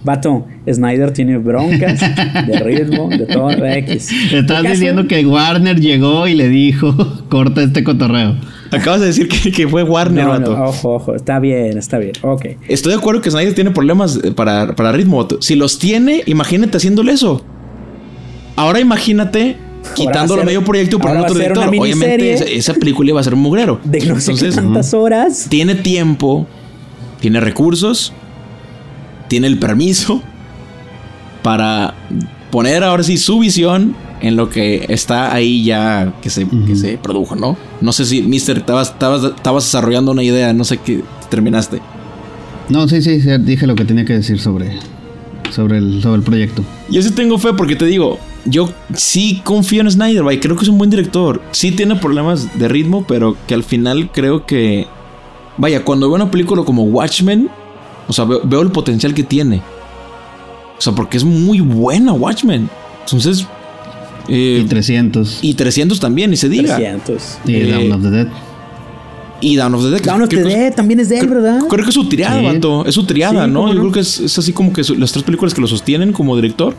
Vato, Snyder tiene broncas de ritmo, de todo X. Estás diciendo que Warner llegó y le dijo, corta este cotorreo. Acabas de decir que, que fue Warner, No, no, vato. ojo, ojo, está bien, está bien, ok. Estoy de acuerdo que Snyder tiene problemas eh, para, para ritmo. vato. Si los tiene, imagínate haciéndole eso. Ahora imagínate quitándolo medio proyecto y ahora poniendo va a otro director. Obviamente esa, esa película iba a ser un mugrero. De no sé Entonces, qué tantas horas. tiene tiempo, tiene recursos, tiene el permiso para poner ahora sí su visión en lo que está ahí ya que se, que se produjo, ¿no? No sé si, Mister, estabas, desarrollando una idea, no sé qué terminaste. No, sí, sí, sí, dije lo que tenía que decir sobre, sobre, el, sobre el proyecto. Yo sí tengo fe porque te digo, yo sí confío en Snyder, creo que es un buen director. Sí tiene problemas de ritmo, pero que al final creo que... Vaya, cuando veo una película como Watchmen, o sea, veo, veo el potencial que tiene. O sea, porque es muy buena Watchmen. Entonces... eh, Y 300. y 300 también, y se diga. 300. Y eh, Dawn of the Dead. Y Down of the Dead. Down of the Dead también es de él, creo- ¿verdad? Creo que es su triada, Sí. vato. Es su triada, Sí, ¿no? ¿cómo Yo no? creo que es, es así como que su- las tres películas que lo sostienen como director.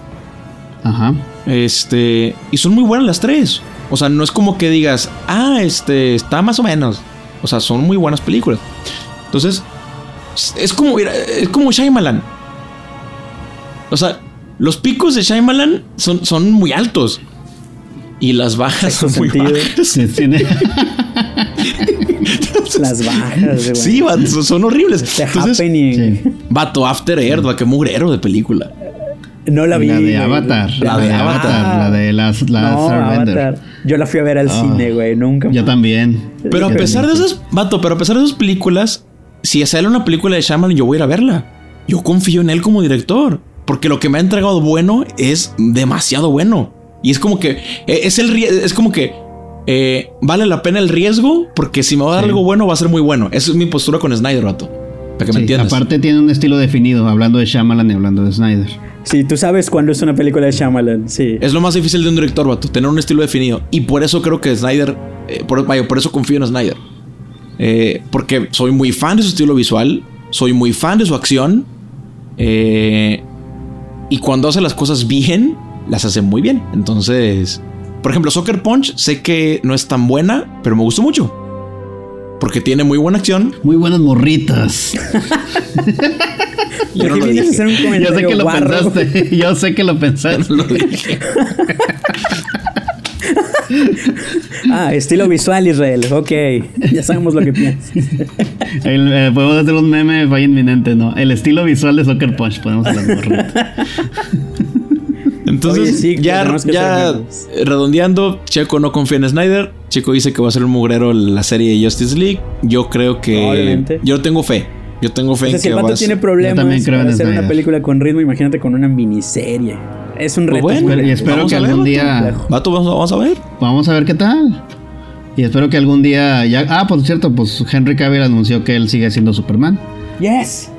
Ajá. Este, y son muy buenas las tres. O sea, no es como que digas, ah, este, está más o menos. O sea, son muy buenas películas. Entonces, es- como, es como Shyamalan. O sea, los picos de Shyamalan son, son muy altos. Y las bajas son muy bajas. Tiene- Las bajas, güey. Sí, vato, son- horribles. The Entonces, Happening. vato, After Earth, va, qué mugrero de película. No la vi. La de. Avatar. La de Avatar. La de las, la no. Avatar. Yo la fui a ver al Ah. cine, güey. Nunca. Yo también. Pero a pesar de esas, vato, pero a pesar de esas películas, si sale una película de Shyamalan, yo voy a ir a verla. Yo confío en él como director. Porque lo que me ha entregado bueno es demasiado bueno. Y es como que eh, es el es como que eh, vale la pena el riesgo porque si me va a dar Sí. algo bueno va a ser muy bueno. Esa es mi postura con Snyder, vato. Para que me Sí, entiendas. aparte tiene un estilo definido, hablando de Shyamalan y hablando de Snyder. Sí, tú sabes cuándo es una película de Shyamalan, sí. Es lo más difícil de un director, vato, tener un estilo definido. Y por eso creo que Snyder, eh, por, vaya, por eso confío en Snyder. Eh, porque soy muy fan de su estilo visual, soy muy fan de su acción. eh, y cuando hace las cosas bien, las hace muy bien. Entonces, por ejemplo, Soccer Punch, sé que no es tan buena, pero me gustó mucho. Porque tiene muy buena acción. Muy buenas morritas. Yo no lo vienes a dije. hacer un Yo sé que lo guarro. pensaste. Yo sé que lo pensaste. No lo dije. Ah, estilo visual, Israel. Ok, ya sabemos lo que piensas. El, eh, podemos hacer un meme falla inminente, ¿no? El estilo visual de Soccer Punch. Podemos morritas. Entonces, Oye, sí, ya, ya redondeando, Checo no confía en Snyder. Checo dice que va a ser un mugrero la serie de Justice League. Yo creo que. Yo tengo fe. Yo tengo fe O sea, en si que el va vato tiene problemas también creo para en hacer una película con ritmo, imagínate con una miniserie. Es un Pues reto. bueno, muy Pero- y espero que algún día. Vato, vamos, vamos a ver. Vamos a ver qué tal. Y espero que algún día ya. Ah, por cierto, pues Henry Cavill anunció que él sigue siendo Superman. Yes.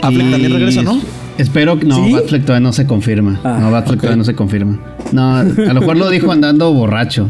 Affleck Y también regresa, ¿no? Espero que. No, ¿Sí? Batfleck todavía no se confirma. Ah, no, Batfleck ok. todavía no se confirma. No, a lo mejor lo dijo andando borracho.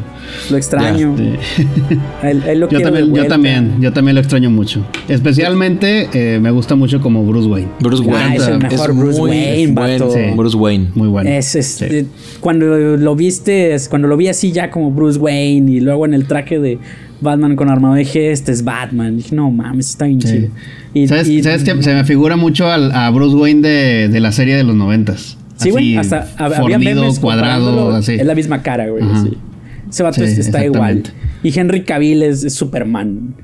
Lo extraño. Sí. Él, él lo Yo también, yo también, yo también lo extraño mucho. Especialmente eh, me gusta mucho como Bruce Wayne. Bruce Ah, Wayne. es el mejor Bruce Wayne, vato. Sí. Bruce Wayne. Muy bueno. Es, es- Sí. eh, cuando lo viste, es- cuando lo vi así ya como Bruce Wayne y luego en el traje de Batman con armadura dije, este es Batman. Dije, no mames, está bien Sí. chido. Y- ¿Sabes, y- sabes que se me figura mucho al- a Bruce Wayne de, de la serie de los noventas? Sí, güey, hasta hab- había memes cuadrado, así. Es la misma cara, güey. Sí. Ese vato Sí, es- está igual. Y Henry Cavill es, es Superman.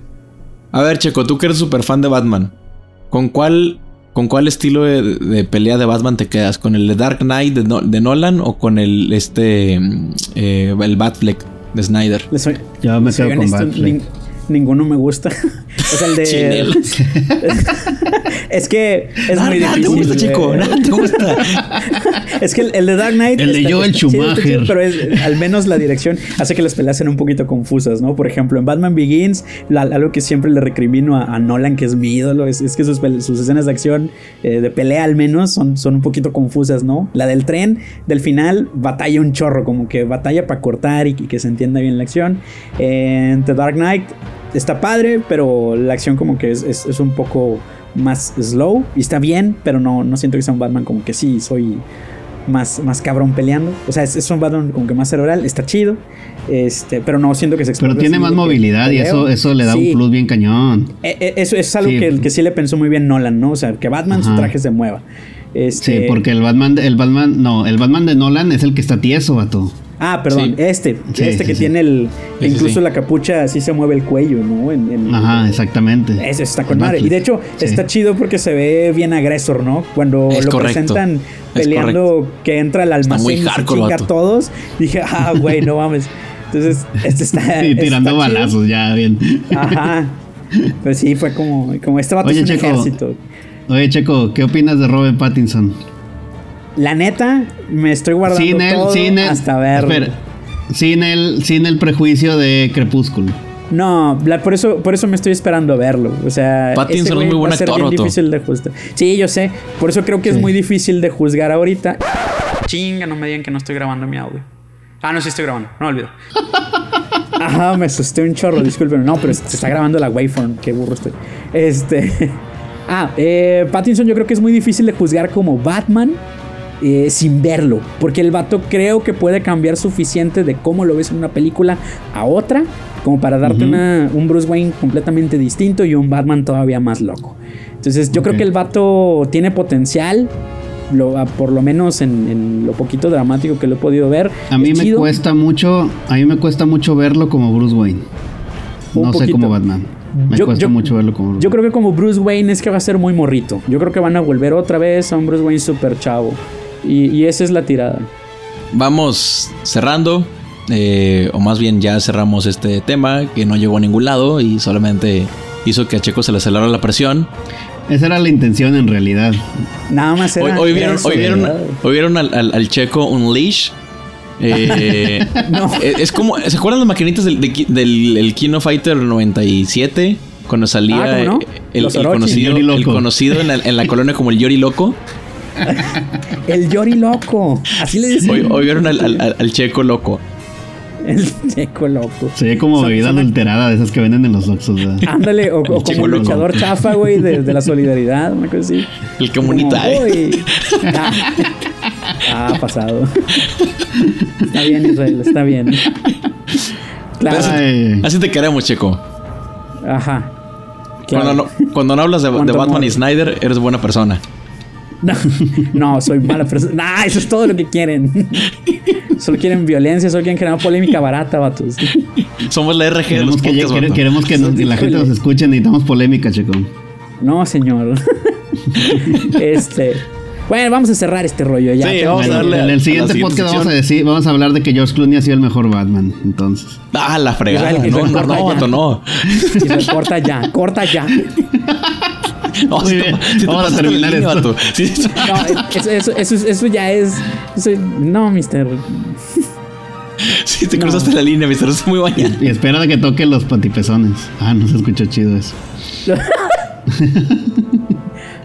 A ver, Checo, tú que eres súper fan de Batman. ¿Con cuál, ¿Con cuál estilo de, de pelea de Batman te quedas? ¿Con el de Dark Knight de, No- de Nolan o con el este mm, eh, el Batfleck de Snyder? Le soy- Yo me quedo con honesto, Batfleck. Nin- ninguno me gusta. sea, el de. Es que es Nada, muy nada difícil. te gusta. Checo. Nada te gusta. Es que el, el de Dark Knight. El de Joel está Schumacher. chido, pero es- al menos la dirección hace que las peleas sean un poquito confusas, ¿no? Por ejemplo, en Batman Begins, la- algo que siempre le recrimino a, a Nolan, que es mi ídolo, es, es que sus, sus escenas de acción, eh, de pelea al menos, son, son un poquito confusas, ¿no? La del tren, del final, batalla un chorro, como que batalla para cortar y, y que se entienda bien la acción. En The Dark Knight está padre, pero la acción como que es, es- es un poco más slow y está bien, pero no, no siento que sea un Batman como que sí, soy más, más cabrón peleando. O sea, es, es un Batman como que más cerebral, está chido. Este, pero no siento que se Pero tiene más movilidad y eso, eso le da Sí. un plus bien cañón. Eh, eh, Eso es algo Sí. que, que sí le pensó muy bien Nolan, ¿no? O sea, que Batman su traje se mueva. Este, Sí, porque el Batman, de- el Batman, no, el Batman de Nolan es el que está tieso, vato. Ah, perdón, Sí. este, Sí, este sí, que sí. tiene el. Sí, sí, incluso sí. la capucha así se mueve el cuello, ¿no? En- en- Ajá, exactamente. Eso está con El madre. Y de hecho, Sí. está chido porque se ve bien agresor, ¿no? Cuando Es lo correcto. presentan Es peleando que entra al almacén y se chinga a todos. Dije, ah, güey, no mames. Entonces, este está. Y tirando está chido. balazos, ya bien. Ajá. Pues sí, fue como, como este vato Oye, es un Checo. ejército. Oye, Checo, ¿qué opinas de Robert Pattinson? La neta, me estoy guardando Sin el, todo sin el, hasta verlo. espera, sin el, sin el prejuicio de Crepúsculo. No, la- por eso, por eso me estoy esperando a verlo. O sea, Pattinson es muy buen actor, vato. difícil de juzgar. Sí, yo sé. Por eso creo que es muy difícil de juzgar ahorita. Chinga, no me digan que no estoy grabando mi audio. Ah, no, sí estoy grabando. No olvido. Ajá, me asusté un chorro, disculpen. No, pero se está grabando la waveform. Qué burro estoy. Este. Ah, eh, Pattinson yo creo que es muy difícil de juzgar como Batman eh, sin verlo. Porque el vato creo que puede cambiar suficiente de cómo lo ves en una película a otra. Como para darte una- un Bruce Wayne completamente distinto y un Batman todavía más loco. Entonces yo creo que el vato tiene potencial. Lo, a- por lo menos en, en lo poquito dramático que lo he podido ver. A mí me cuesta mucho, a mí me cuesta mucho verlo como Bruce Wayne. Un No sé como Batman. Me Yo- cuesta yo- mucho verlo como Yo creo que como Bruce Wayne es que va a ser muy morrito. Yo creo que van a volver otra vez a un Bruce Wayne super chavo. Y, y esa es la tirada. Vamos cerrando. eh, o más bien ya cerramos este tema que no llegó a ningún lado y solamente hizo que a Checo se le acelerara la presión. Esa era la intención en realidad. Nada más Hoy, era hoy vieron, eso, hoy vieron, hoy vieron al, al- al Checo Unleash. Eh, No. es, es como, ¿se acuerdan las maquinitas del, de Ki- del el Kino Fighter 97? Cuando salía Ah, eh, el, conocido, el conocido en la, en la colonia como el Yori Loco. El Yori loco. Así le dicen. Hoy, hoy vieron al, al- al checo loco. El checo loco. Se ve como bebida adulterada de esas que venden en los Oxxos. Ándale, o, o como loco. luchador chafa, güey, de, de la solidaridad, una cosa así. El comunita. Como, eh. "Uy". Ah, ah, pasado. Está bien, Israel, está bien. Claro. Así te queremos, checo. Ajá. Claro. Cuando, no, cuando no hablas de, Batman y Snyder, eres buena persona. No, no, soy mala persona. Nah, eso es todo lo que quieren. Solo quieren violencia, solo quieren crear polémica barata, vatos. Somos la RG de queremos los que, podcasts, queremos que nos- la gente nos escuche, necesitamos polémica, chico. No, señor. Este. Bueno, vamos a cerrar este rollo ya. Sí, vamos a darle a- en el siguiente siguiente podcast vamos a decir, vamos a hablar de que George Clooney ha sido el mejor Batman, entonces. Ah, la fregada. Israel, no, Israel, no, corta no, no. Israel, corta ya, corta ya. No, Muy si te- bien. si te Vamos a terminar línea, esto. Sí. No, eso, eso, eso, eso ya es. no, mister. Sí, te No. cruzaste la línea, mister. Estás muy bañado. Y espera de que toque los patipezones. Ah, no se escuchó chido eso.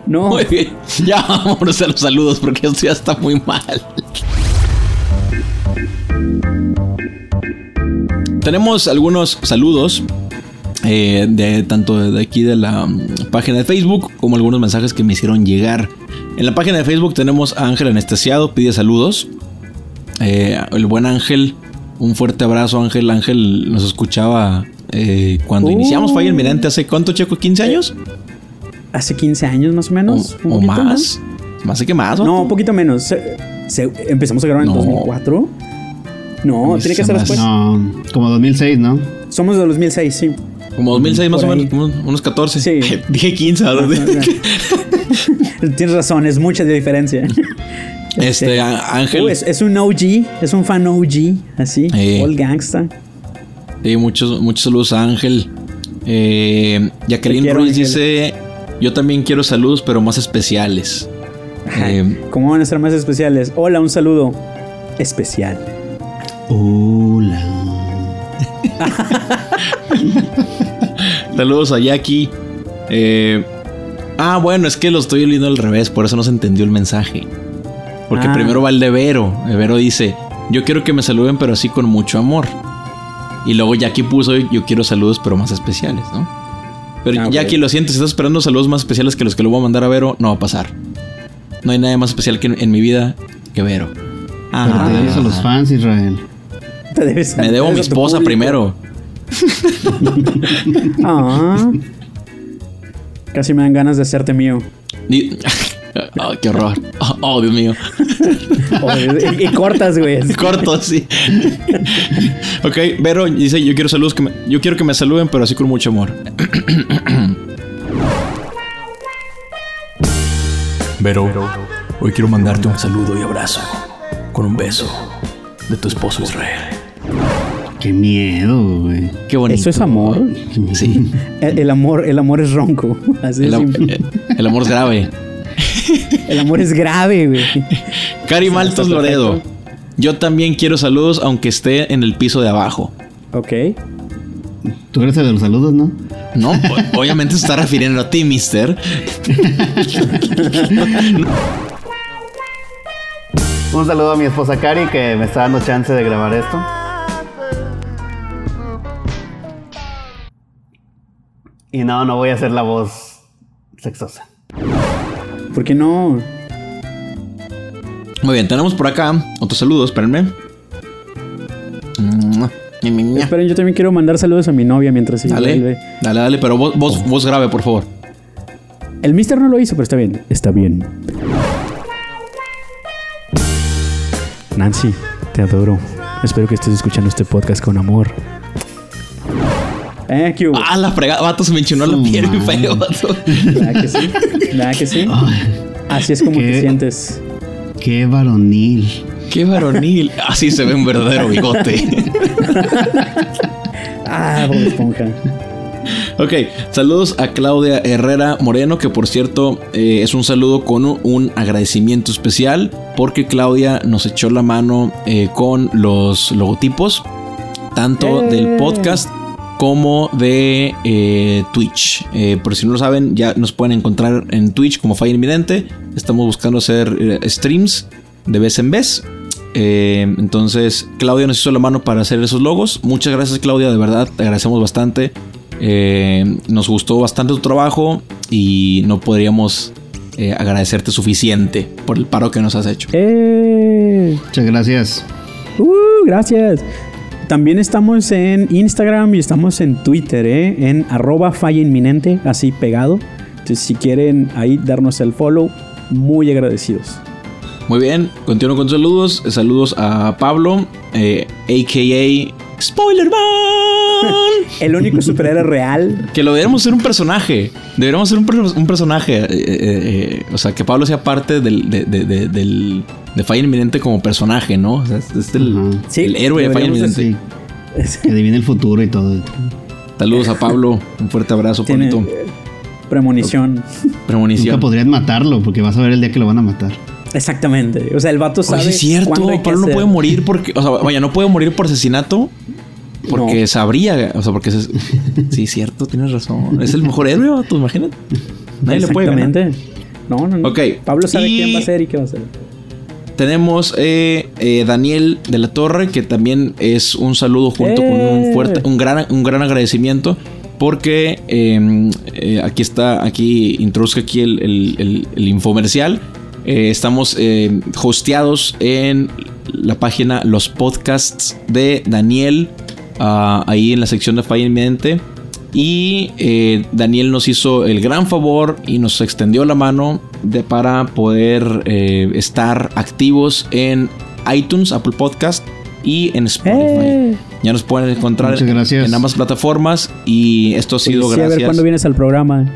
No. Muy bien. Ya vámonos a los saludos porque esto ya está muy mal. Tenemos algunos saludos eh, de tanto de aquí de la mm, página de Facebook como algunos mensajes que me hicieron llegar. En la página de Facebook tenemos a Ángel Anestesiado, pide saludos. Eh, el buen Ángel, un fuerte abrazo Ángel. Ángel nos escuchaba eh, cuando Uh. iniciamos Fire Inminente hace cuánto, Checo, 15 años Hace 15 años más o menos. o, o más. Más que más. No, un poquito menos. Se- se- empezamos a grabar en No. 2004. No, tiene que se ser después. No, como 2006, ¿no? Somos de 2006, sí. Como 2006 más o menos, unos, unos 14. Sí. Dije 15. ¿verdad? Tienes razón, es mucha diferencia. Este, a- Ángel. Uh, es, es un OG, es un fan OG, así, all gangsta. Sí, muchos, muchos saludos a Ángel. Eh, Jacqueline quiero, Ruiz Ángel. dice: Yo también quiero saludos, pero más especiales. Eh, ¿Cómo van a ser más especiales? Hola, un saludo especial. Hola. Saludos a Jackie. Eh, ah, bueno, es que lo estoy leyendo al revés, por eso no se entendió el mensaje. Porque Ah. primero va el de Vero. El Vero dice: Yo quiero que me saluden, pero así con mucho amor. Y luego Jackie puso: Yo quiero saludos, pero más especiales, ¿no? Pero Ah. Jackie, lo siento, si estás esperando saludos más especiales que los que le voy a mandar a Vero, no va a pasar. No hay nada más especial que en, en mi vida que Vero. Pero te debes a los fans, Israel. Te debes- Me debo a mi esposa público. primero. Ah. Casi me dan ganas de hacerte mío. Ni- Oh, qué horror. Oh, oh, Dios mío. Oh, y, y cortas, güey. Corto, sí. ok, Vero dice, yo quiero saludos que me- yo quiero que me saluden, pero así con mucho amor. Vero, hoy quiero mandarte un saludo y abrazo con un beso de tu esposo Israel. Qué miedo, güey. Qué bonito. ¿Eso es amor? Sí. El, el amor, el amor es ronco. Así El, simple. el amor es grave. El amor es grave, güey. Cari Maltos Loredo. Yo también quiero saludos, aunque esté en el piso de abajo. Ok. Tú eres el de los saludos, ¿no? No, obviamente se está refiriendo a ti, mister. Un saludo a mi esposa Cari que me está dando chance de grabar esto. Y no, no voy a hacer la voz sexosa. ¿Por qué no? Muy bien, tenemos por acá otros saludos, espérenme. Esperen, yo también quiero mandar saludos a mi novia mientras se Dale, vuelve. dale, dale, pero voz, voz, voz grave, por favor. El mister no lo hizo, pero está bien. Está bien. Nancy, te adoro. Espero que estés escuchando este podcast con amor. Eh, ¿qué hubo? Ah, la fregada, vato, se me enchinó la piel, mi madre. feo, vato. ¿Verdad que sí? ¿Verdad que sí? Así es como ¿Qué? te sientes. Qué varonil. Qué varonil. Así se ve un verdadero bigote. Ah, Bob Esponja. Ok, saludos a Claudia Herrera Moreno, que por cierto eh, es un saludo con un, un agradecimiento especial, porque Claudia nos echó la mano eh, con los logotipos, tanto ¡Eh! del podcast como de eh, Twitch. Eh, por si no lo saben, ya nos pueden encontrar en Twitch como Fire Inminente. Estamos buscando hacer eh, streams de vez en vez. Eh, entonces, Claudia nos hizo la mano para hacer esos logos. Muchas gracias, Claudia, de verdad, te agradecemos bastante. Eh, nos gustó bastante tu trabajo y no podríamos eh, agradecerte suficiente por el paro que nos has hecho. ¡Eh! Muchas gracias. ¡Uh! Gracias. También estamos en Instagram y estamos en Twitter, ¿eh? En arroba falla inminente, así pegado. Entonces, si quieren ahí darnos el follow, muy agradecidos. Muy bien, continúo con saludos. Saludos a Pablo, eh, a.k.a. Spoilerman. El único superhéroe real. Que lo deberíamos ser un personaje. Deberíamos ser un, per- un personaje. eh, eh, eh, o sea, que Pablo sea parte del, de, de, de, del- de Falla Inminente como personaje, ¿no? O sea, es, es el. Sí, el héroe de Falla Inminente. Sí. Que adivine el futuro y todo. Saludos a Pablo. Un fuerte abrazo, Tiene Pablito. premonición. Premonición. Nunca podrían matarlo porque vas a ver el día que lo van a matar. Exactamente. O sea, el vato sabe. Oye, es cierto. Pablo no puede morir porque. O sea, vaya, no puede morir por asesinato. Porque No. sabría. O sea, porque. se- sí, cierto, tienes razón. Es el mejor héroe, vato, imagínate. Nadie le puede. Exactamente. No, no, no. Ok, Pablo sabe y- quién va a ser y qué va a hacer. Tenemos eh, eh, Daniel de la Torre, que también es un saludo junto con un ¡Eh! fuerte, un gran, un gran agradecimiento. Porque eh, eh, aquí está, aquí introduzco aquí el, el- el- el infomercial. Eh, estamos eh, hosteados en la página Los Podcasts de Daniel, ah, ahí en la sección de Falla Inminente. Y eh, Daniel nos hizo el gran favor y nos extendió la mano de, para poder eh, estar activos en iTunes, Apple Podcast y en Spotify. Ya nos pueden encontrar en ambas plataformas y esto ha sido Sí, a ver cuándo vienes al programa.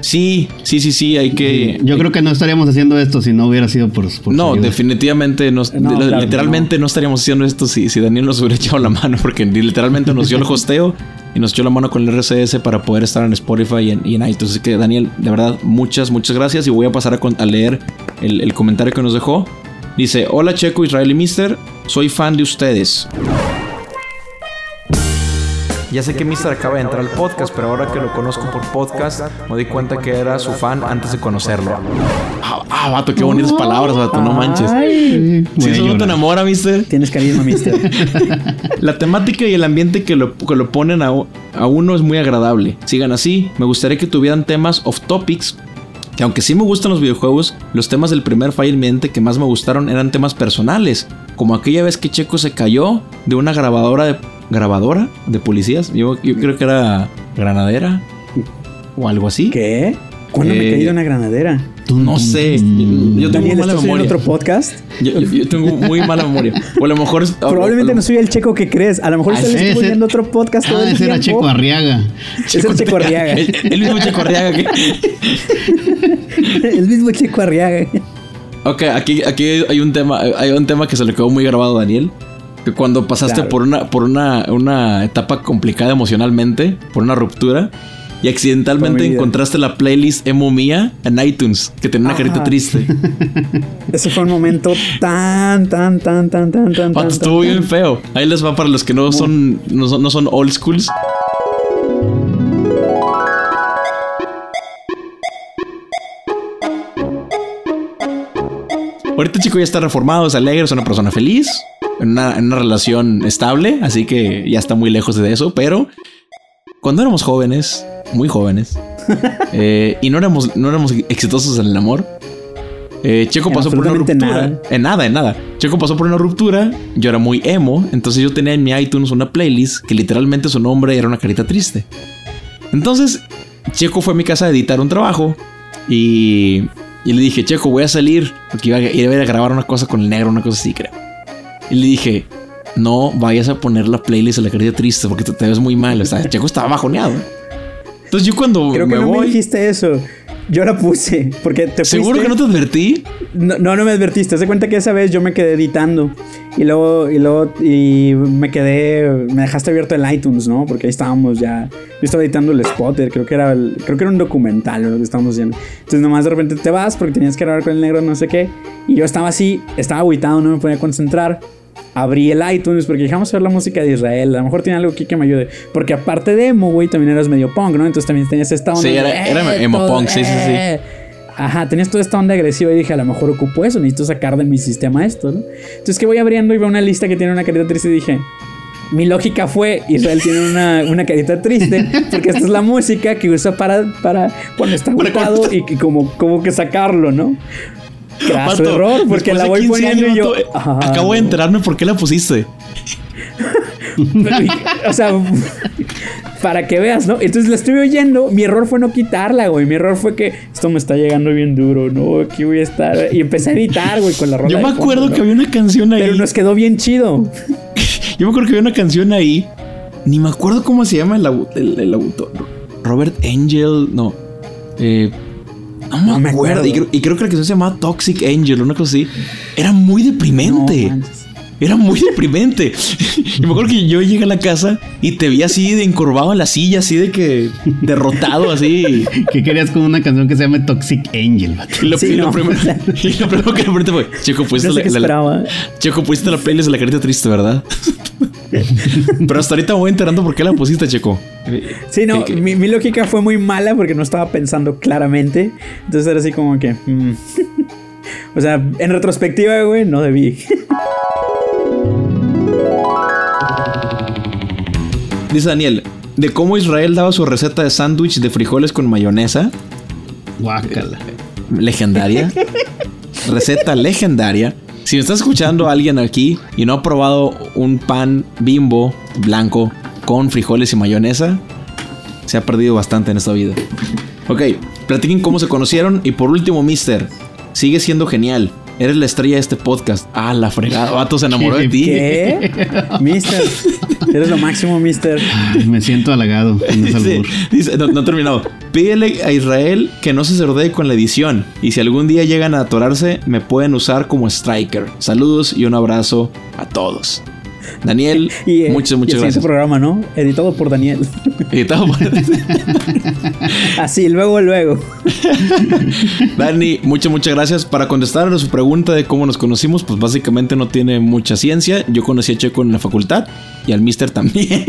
Sí, sí, sí, sí, hay que... Yo creo que no estaríamos haciendo esto si no hubiera sido por, por No, definitivamente No, de- claro, literalmente no. estaríamos haciendo esto si, si Daniel nos hubiera echado la mano, porque literalmente nos dio el hosteo y nos echó la mano con el RCS para poder estar en Spotify y en, y en iTunes. Así que Daniel, de verdad, muchas, muchas gracias y voy a pasar a, con- a leer el, el comentario que nos dejó. Dice, hola Checo, Israel y Mister, soy fan de ustedes. Ya sé que Mister acaba de entrar al podcast, pero ahora que lo conozco por podcast, me di cuenta que era su fan antes de conocerlo. Ah, ah, vato, qué bonitas palabras, vato, no manches. Ay, Si a eso no te enamora, Mister. tienes carisma, mister. La temática y el ambiente que lo, que lo ponen a, a uno es muy agradable. Sigan así. Me gustaría que tuvieran temas off topics. Que aunque sí me gustan los videojuegos, los temas del primer Fire Inminente que más me gustaron eran temas personales. Como aquella vez que Checo se cayó de una grabadora de. ¿Grabadora? ¿De policías? Yo, yo creo que era granadera. O algo así. ¿Qué? ¿Cuándo me Eh, he caído una granadera? No sé. Yo, tengo Daniel, mala ¿estás en memoria. otro podcast? Yo, yo- yo tengo muy mala memoria. O a lo mejor. es- Probablemente a lo- no soy el checo que crees. A lo mejor Ah, estuvo viendo otro podcast todo Ah, el ese era tiempo. Checo Arriaga. Es el Checo Arriaga. El, el mismo Checo Arriaga que. el mismo Checo Arriaga. Ok, aquí, aquí hay un tema, hay un tema que se le quedó muy grabado a Daniel. Que cuando pasaste Claro. por una, por una, una etapa complicada emocionalmente, por una ruptura, y accidentalmente encontraste la playlist emo mía en iTunes, que tenía una carita Ajá. triste. Ese fue un momento tan, tan, tan, tan, tan, tan. Tan, estuvo tan, bien feo. Ahí les va para los que no son, no son, no son old schools. Ahorita chico ya está reformado, es alegre, es una persona feliz, en una, en una relación estable, así que ya está muy lejos de eso, pero cuando éramos jóvenes, muy jóvenes, eh, y no éramos, no éramos exitosos en el amor, eh, Checo En pasó por una ruptura. nada. En nada, en nada. Checo pasó por una ruptura, yo era muy emo, entonces yo tenía en mi iTunes una playlist que literalmente su nombre era una carita triste. Entonces, Checo fue a mi casa a editar un trabajo y, y le dije, Checo, voy a salir porque iba a, iba a ir a grabar una cosa con el negro, una cosa así, creo. Y le dije, no vayas a poner la playlist de la carita triste porque te, te ves muy mal. O sea, Checo estaba bajoneado. Entonces yo cuando Creo que me no me voy... dijiste eso. Yo la puse. Porque te ¿Seguro fuiste- que no te advertí? No, no, no me advertiste. Haz de cuenta que esa vez yo me quedé editando. Y luego, y luego, y me quedé. Me dejaste abierto el iTunes, ¿no? Porque ahí estábamos ya. Yo estaba editando el spotter. Creo que era el- creo que era un documental lo que estábamos haciendo. Entonces nomás de repente te vas porque tenías que grabar con el negro, no sé qué. Y yo estaba así, estaba aguitado, no me podía concentrar. Abrí el iTunes porque dejamos ver la música de Israel. A lo mejor tiene algo aquí que me ayude. Porque aparte de emo, güey, también eras medio punk, ¿no? Entonces también tenías esta onda. Sí, de, era- era emo todo, punk, sí, sí, sí. eh. Ajá, tenías toda esta onda agresiva y dije, a lo mejor ocupo eso, necesito sacar de mi sistema esto, ¿no? Entonces que voy abriendo y veo una lista que tiene una carita triste y dije, mi lógica fue, Israel tiene una, una carita triste, porque esta es la música que usa para, para cuando está agotado y que como, como que sacarlo, ¿no? Craso error, porque la voy 15 poniendo y yo... eh, Acabo de enterarme por qué la pusiste. Pero, o sea, para que veas, ¿no? Entonces la estuve oyendo. Mi error fue no quitarla, güey. Mi error fue que esto me está llegando bien duro, ¿no? Aquí voy a estar. Y empecé a editar, güey, con la rola. Yo me fondo, acuerdo ¿no? que había una canción ahí. Pero nos quedó bien chido. Yo me acuerdo que había una canción ahí. Ni me acuerdo cómo se llama el, el- el autor. Robert Angel. No. Eh, no me No me acuerdo. acuerdo. Y, creo, y creo que la canción se llamaba Toxic Angel, una cosa así. Era muy deprimente. No. Era muy deprimente. Y me acuerdo que yo llegué a la casa y te vi así de encorvado en la silla, así de que derrotado, así. Que querías con una canción que se llame Toxic Angel? Y lo, Sí, y lo no, primero, o sea. y lo primero que me pregunté fue: Chico, pusiste No sé la, qué la- esperaba. Checo, pusiste la playlist de la carita triste, ¿verdad? Pero hasta ahorita me voy enterando por qué la pusiste, Checo. Sí, no, ¿Qué- qué? Mi, mi lógica fue muy mala porque no estaba pensando claramente. Entonces era así como que. mm. o sea, en retrospectiva, güey, no debí. Dice Daniel, de cómo Israel daba su receta de sándwich de frijoles con mayonesa, Guácala. legendaria. receta legendaria. Si me está escuchando alguien aquí y no ha probado un pan bimbo blanco con frijoles y mayonesa, se ha perdido bastante en esta vida. Ok, platiquen cómo se conocieron y por último, Mister, sigue siendo genial. Eres la estrella de este podcast. Ah, la fregada. Vato se enamoró de ti. ¿Qué? Mister. Eres lo máximo, Mister. Ay, me siento halagado. Dice, dice- no, no he terminado. Pídele a Israel que no se sordee con la edición. Y si algún día llegan a atorarse, me pueden usar como striker. Saludos y un abrazo a todos. Daniel, Y, eh, muchas, y el muchas siguiente gracias. programa, ¿no? Editado por Daniel. Editado por- Así, luego, luego. Dani, muchas, muchas gracias. Para contestar a su pregunta de cómo nos conocimos, pues básicamente no tiene mucha ciencia. Yo conocí a Checo en la facultad y al Mister también.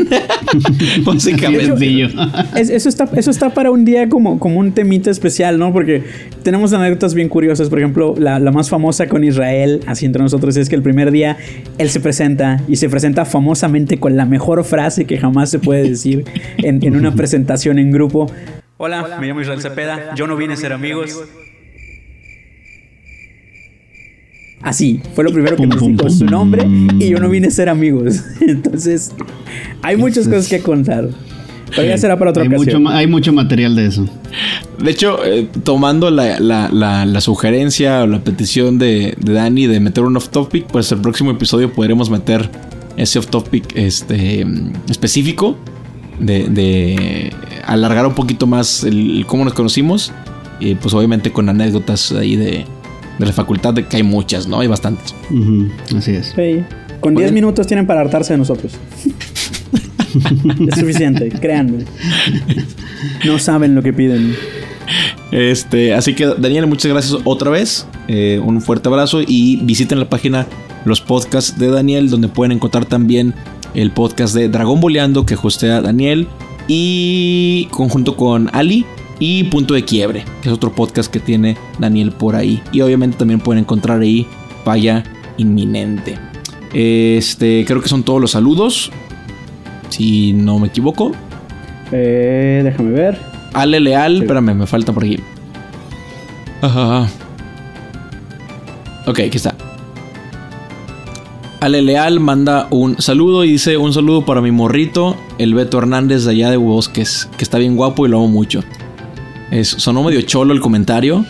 básicamente. Sencillo. Es- eso, está, eso está para un día como, como un temita especial, ¿no? Porque tenemos anécdotas bien curiosas. Por ejemplo, la, la más famosa con Israel, así entre nosotros, es que el primer día él se presenta y se presenta famosamente con la mejor frase que jamás se puede decir en, en una presentación en grupo. Hola, me llamo Israel Cepeda. Yo no vine a ser amigos. Así, fue lo primero que pum, dijo su nombre y yo no vine a ser amigos. Entonces, hay muchas cosas que contar. Pero ya será para otra hay, ocasión. hay mucho material de eso. De hecho, eh, tomando la, la- la- la sugerencia o la petición de, de Dani de meter un off-topic, pues el próximo episodio podremos meter ese off-topic este, mm, específico de, de alargar un poquito más el, el cómo nos conocimos y pues obviamente con anécdotas ahí de, de la facultad, de que hay muchas, ¿no? Hay bastantes. Así es. Sí. Con 10 minutos tienen para hartarse de nosotros. es suficiente, créanme. No saben lo que piden. Este, así que Daniel, muchas gracias otra vez. Eh, un fuerte abrazo y visiten la página los podcasts de Daniel, donde pueden encontrar también el podcast de Dragón Boleando que hostea Daniel y conjunto con Ali y Punto de Quiebre, que es otro podcast que tiene Daniel por ahí. Y obviamente también pueden encontrar ahí Falla Inminente. Este, creo que son todos los saludos. Si no me equivoco. Eh, déjame ver. Ale Leal, espérame, me falta por aquí. Ajá. Ok, aquí está. Ale Leal manda un saludo y dice un saludo para mi morrito, el Beto Hernández de allá de Bosques, que está bien guapo y lo amo mucho. Es, sonó medio cholo el comentario,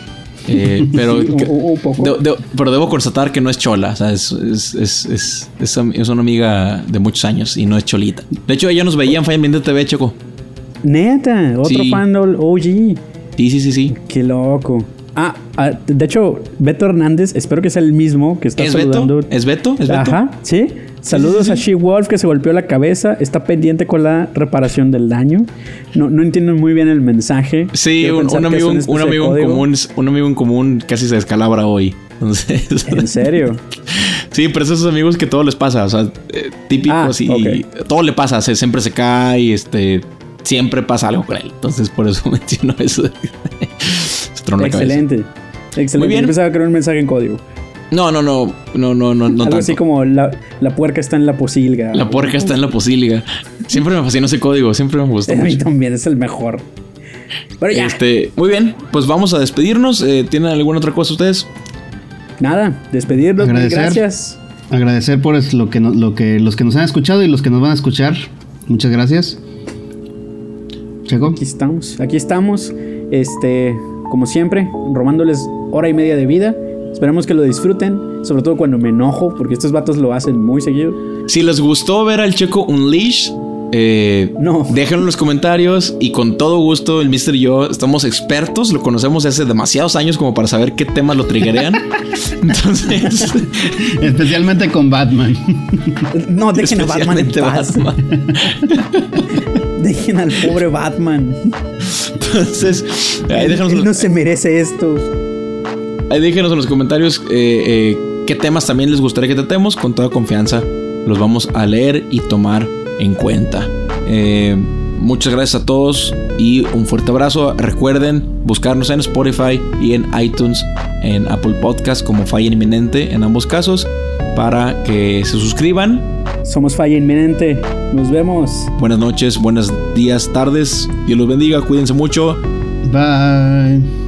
eh, pero, Sí, un- un- un poco. de- de- pero debo constatar que no es chola, o sea, es, es, es, una amiga de muchos años y no es cholita. De hecho, ella nos veía en Falla Ambiente TV, Choco. Neta, otro Sí. fan OG. Sí, sí, sí, sí. Qué loco. Ah, ah, de hecho, Beto Hernández, espero que sea el mismo que está ¿Es saludando. Beto? ¿Es Beto? ¿Es Beto? Ajá, sí. Saludos a She Wolf que se golpeó la cabeza. Está pendiente con la reparación del daño. No, no entiendo muy bien el mensaje. Sí, un, es amigo, un amigo en común, un amigo en común casi se descalabra hoy. Entonces, ¿En serio? sí, pero esos amigos que todo les pasa, o sea, eh, típicos Ah, y todo le pasa, se- siempre se cae, este, siempre pasa algo con él. Entonces, por eso menciono eso. La cabeza. Excelente. Excelente. Muy bien. Yo pensaba que era un mensaje en código. No, no, no, no, no, no, no Algo tanto. así como la, la puerca está en la posilga. La puerca está en la posíliga. Siempre me fascinó ese código, siempre me gustó A mí mucho. también es el mejor. Pero ya, Este, muy bien, pues vamos a despedirnos. Eh, ¿Tienen alguna otra cosa ustedes? nada, despedirnos. Agradecer. Gracias. Agradecer por es- lo que, no- lo que los que nos han escuchado y los que nos van a escuchar. Muchas gracias. Checo. Aquí estamos, aquí estamos. Este, como siempre, robándoles hora y media de vida. Esperamos que lo disfruten, sobre todo cuando me enojo, porque estos vatos lo hacen muy seguido. Si les gustó ver al Checo Unleash, eh, No. déjenlo en los comentarios y con todo gusto el Mister y yo estamos expertos, lo conocemos hace demasiados años como para saber qué temas lo triggerean. Entonces, Especialmente con Batman. No, dejen a Batman en paz. Batman. Dejen al pobre Batman. Entonces, ahí déjanos, Él no se merece esto. ahí déjenos en los comentarios eh, eh, qué temas también les gustaría que tratemos. Con toda confianza los vamos a leer y tomar en cuenta. Eh, muchas gracias a todos y un fuerte abrazo. Recuerden buscarnos en Spotify y en iTunes, en Apple Podcast como Falla Inminente en ambos casos para que se suscriban. Somos falla inminente. Nos vemos. Buenas noches, buenos días, tardes. Dios los bendiga, cuídense mucho. Bye.